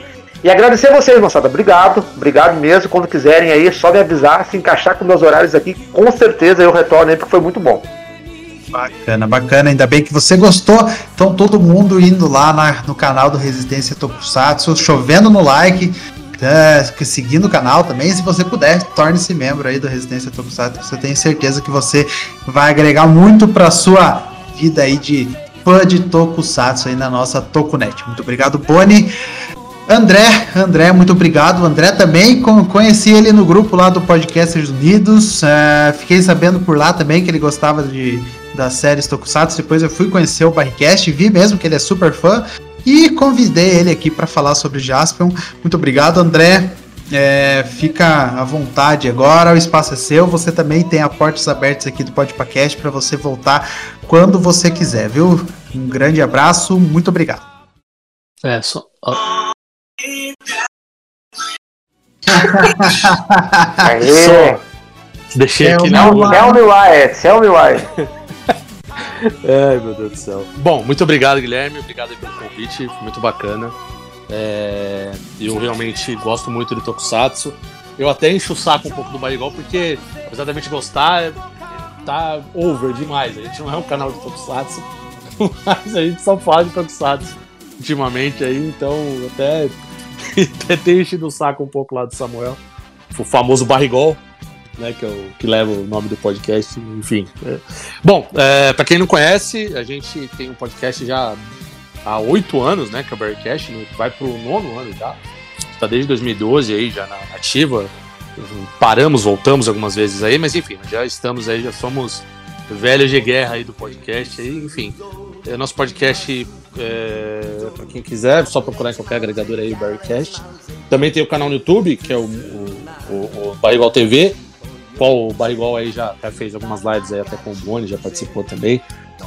E agradecer a vocês, moçada. Obrigado, obrigado mesmo. Quando quiserem aí, é só me avisar, se encaixar com meus horários aqui, com certeza eu retorno aí, porque foi muito bom. Bacana, bacana. Ainda bem que você gostou. Então, todo mundo indo lá na, no canal do Resistência Tokusatsu, chovendo no like é, seguindo o canal também. Se você puder, torne-se membro aí do Residência Tokusatsu. Eu tenho certeza que você vai agregar muito para sua vida aí de fã de Tokusatsu aí na nossa Tokunet. Muito obrigado, Boni. André, André, muito obrigado. André também, conheci ele no grupo lá do Podcasters Unidos. É, fiquei sabendo por lá também que ele gostava de, das séries Tokusatsu. Depois eu fui conhecer o Barricast, vi mesmo que ele é super fã e convidei ele aqui para falar sobre Jaspion. Muito obrigado, André. É, fica à vontade agora, o espaço é seu. Você também tem a portas abertas aqui do Podpacast para você voltar quando você quiser, viu? Um grande abraço, muito obrigado. É, só. Aê. Deixei aqui na. Tell me why, tell me why. Ai, meu Deus do céu. Bom, muito obrigado, Guilherme. Obrigado pelo convite. Foi muito bacana. É... Eu realmente gosto muito de Tokusatsu. Eu até encho o saco um pouco do Barigol, porque, apesar da gente gostar, tá over demais. A gente não é um canal de Tokusatsu, mas a gente só fala de Tokusatsu ultimamente aí, então até, até enchido o saco um pouco lá do Samuel. O famoso Barrigol né, que, é o, que leva o nome do podcast, enfim. É. Bom, é, para quem não conhece, a gente tem um podcast já há oito anos, né, que é o Bearcast, vai pro nono ano já. Está desde 2012 aí, já na ativa. Paramos, voltamos algumas vezes aí, mas enfim, já estamos aí, já somos velhos de guerra aí do podcast aí, enfim. É, nosso podcast, é, para quem quiser, só procurar em qualquer agregador aí, o Barrycast. Também tem o canal no YouTube, que é o, o, o, Barrigual TV qual o Barrigol aí já, já, fez algumas lives aí até com o Boni, já participou também.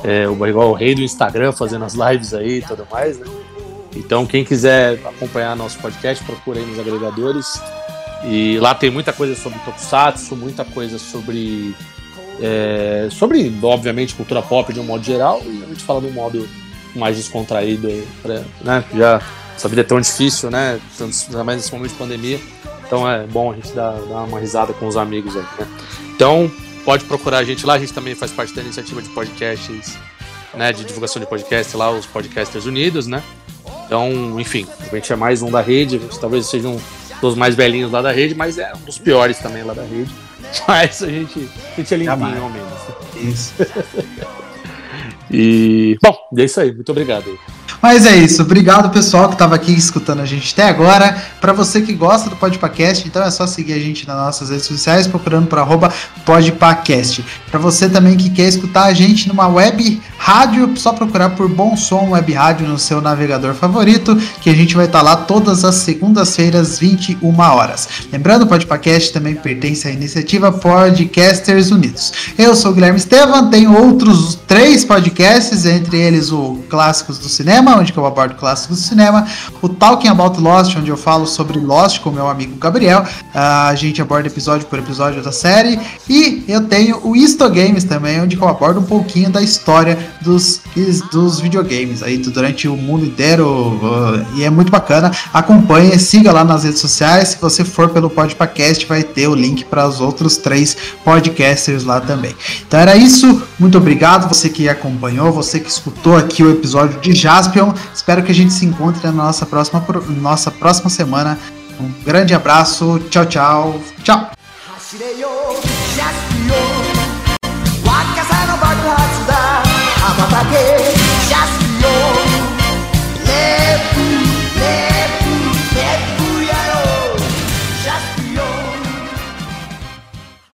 É, o Barrigol é o rei do Instagram fazendo as lives aí e tudo mais, né? Então, quem quiser acompanhar nosso podcast, procura aí nos agregadores. E lá tem muita coisa sobre Tokusatsu, muita coisa sobre. É, sobre, obviamente, cultura pop de um modo geral, e a gente fala de um modo mais descontraído aí, pra, né? Já essa vida é tão difícil, né? Ainda mais nesse momento de pandemia. Então é bom a gente dar, dar uma risada com os amigos aí, né? Então, pode procurar a gente lá, a gente também faz parte da iniciativa de podcasts, né? De divulgação de podcast lá, os Podcasters Unidos, né? Então, enfim, a gente é mais um da rede, a gente talvez seja um dos mais velhinhos lá da rede, mas é um dos piores também lá da rede. Mas a gente, a gente é limpinho ao menos. Isso. e, bom, é isso aí. Muito obrigado. Mas é isso. Obrigado, pessoal, que estava aqui escutando a gente até agora. Para você que gosta do Podpacast, então é só seguir a gente nas nossas redes sociais, procurando por arroba Podpacast. Para você também que quer escutar a gente numa web rádio, só procurar por Bom Som Web Rádio no seu navegador favorito, que a gente vai estar tá lá todas as segundas-feiras, 21 horas. Lembrando, o Podpacast também pertence à iniciativa Podcasters Unidos. Eu sou o Guilherme Estevam, tenho outros três podcasts, entre eles o Clássicos do Cinema, onde eu abordo clássicos do cinema, o Talking About Lost, onde eu falo sobre Lost com meu amigo Gabriel, a gente aborda episódio por episódio da série, e eu tenho o Isto Games também, onde eu abordo um pouquinho da história dos, dos videogames aí durante o mundo inteiro, uh, e é muito bacana. Acompanhe, siga lá nas redes sociais, se você for pelo Podpacast, vai ter o link para os outros três podcasters lá também. Então era isso, muito obrigado você que acompanhou, você que escutou aqui o episódio de Champion. Espero que a gente se encontre na nossa próxima, nossa próxima semana. Um grande abraço, tchau, tchau, tchau!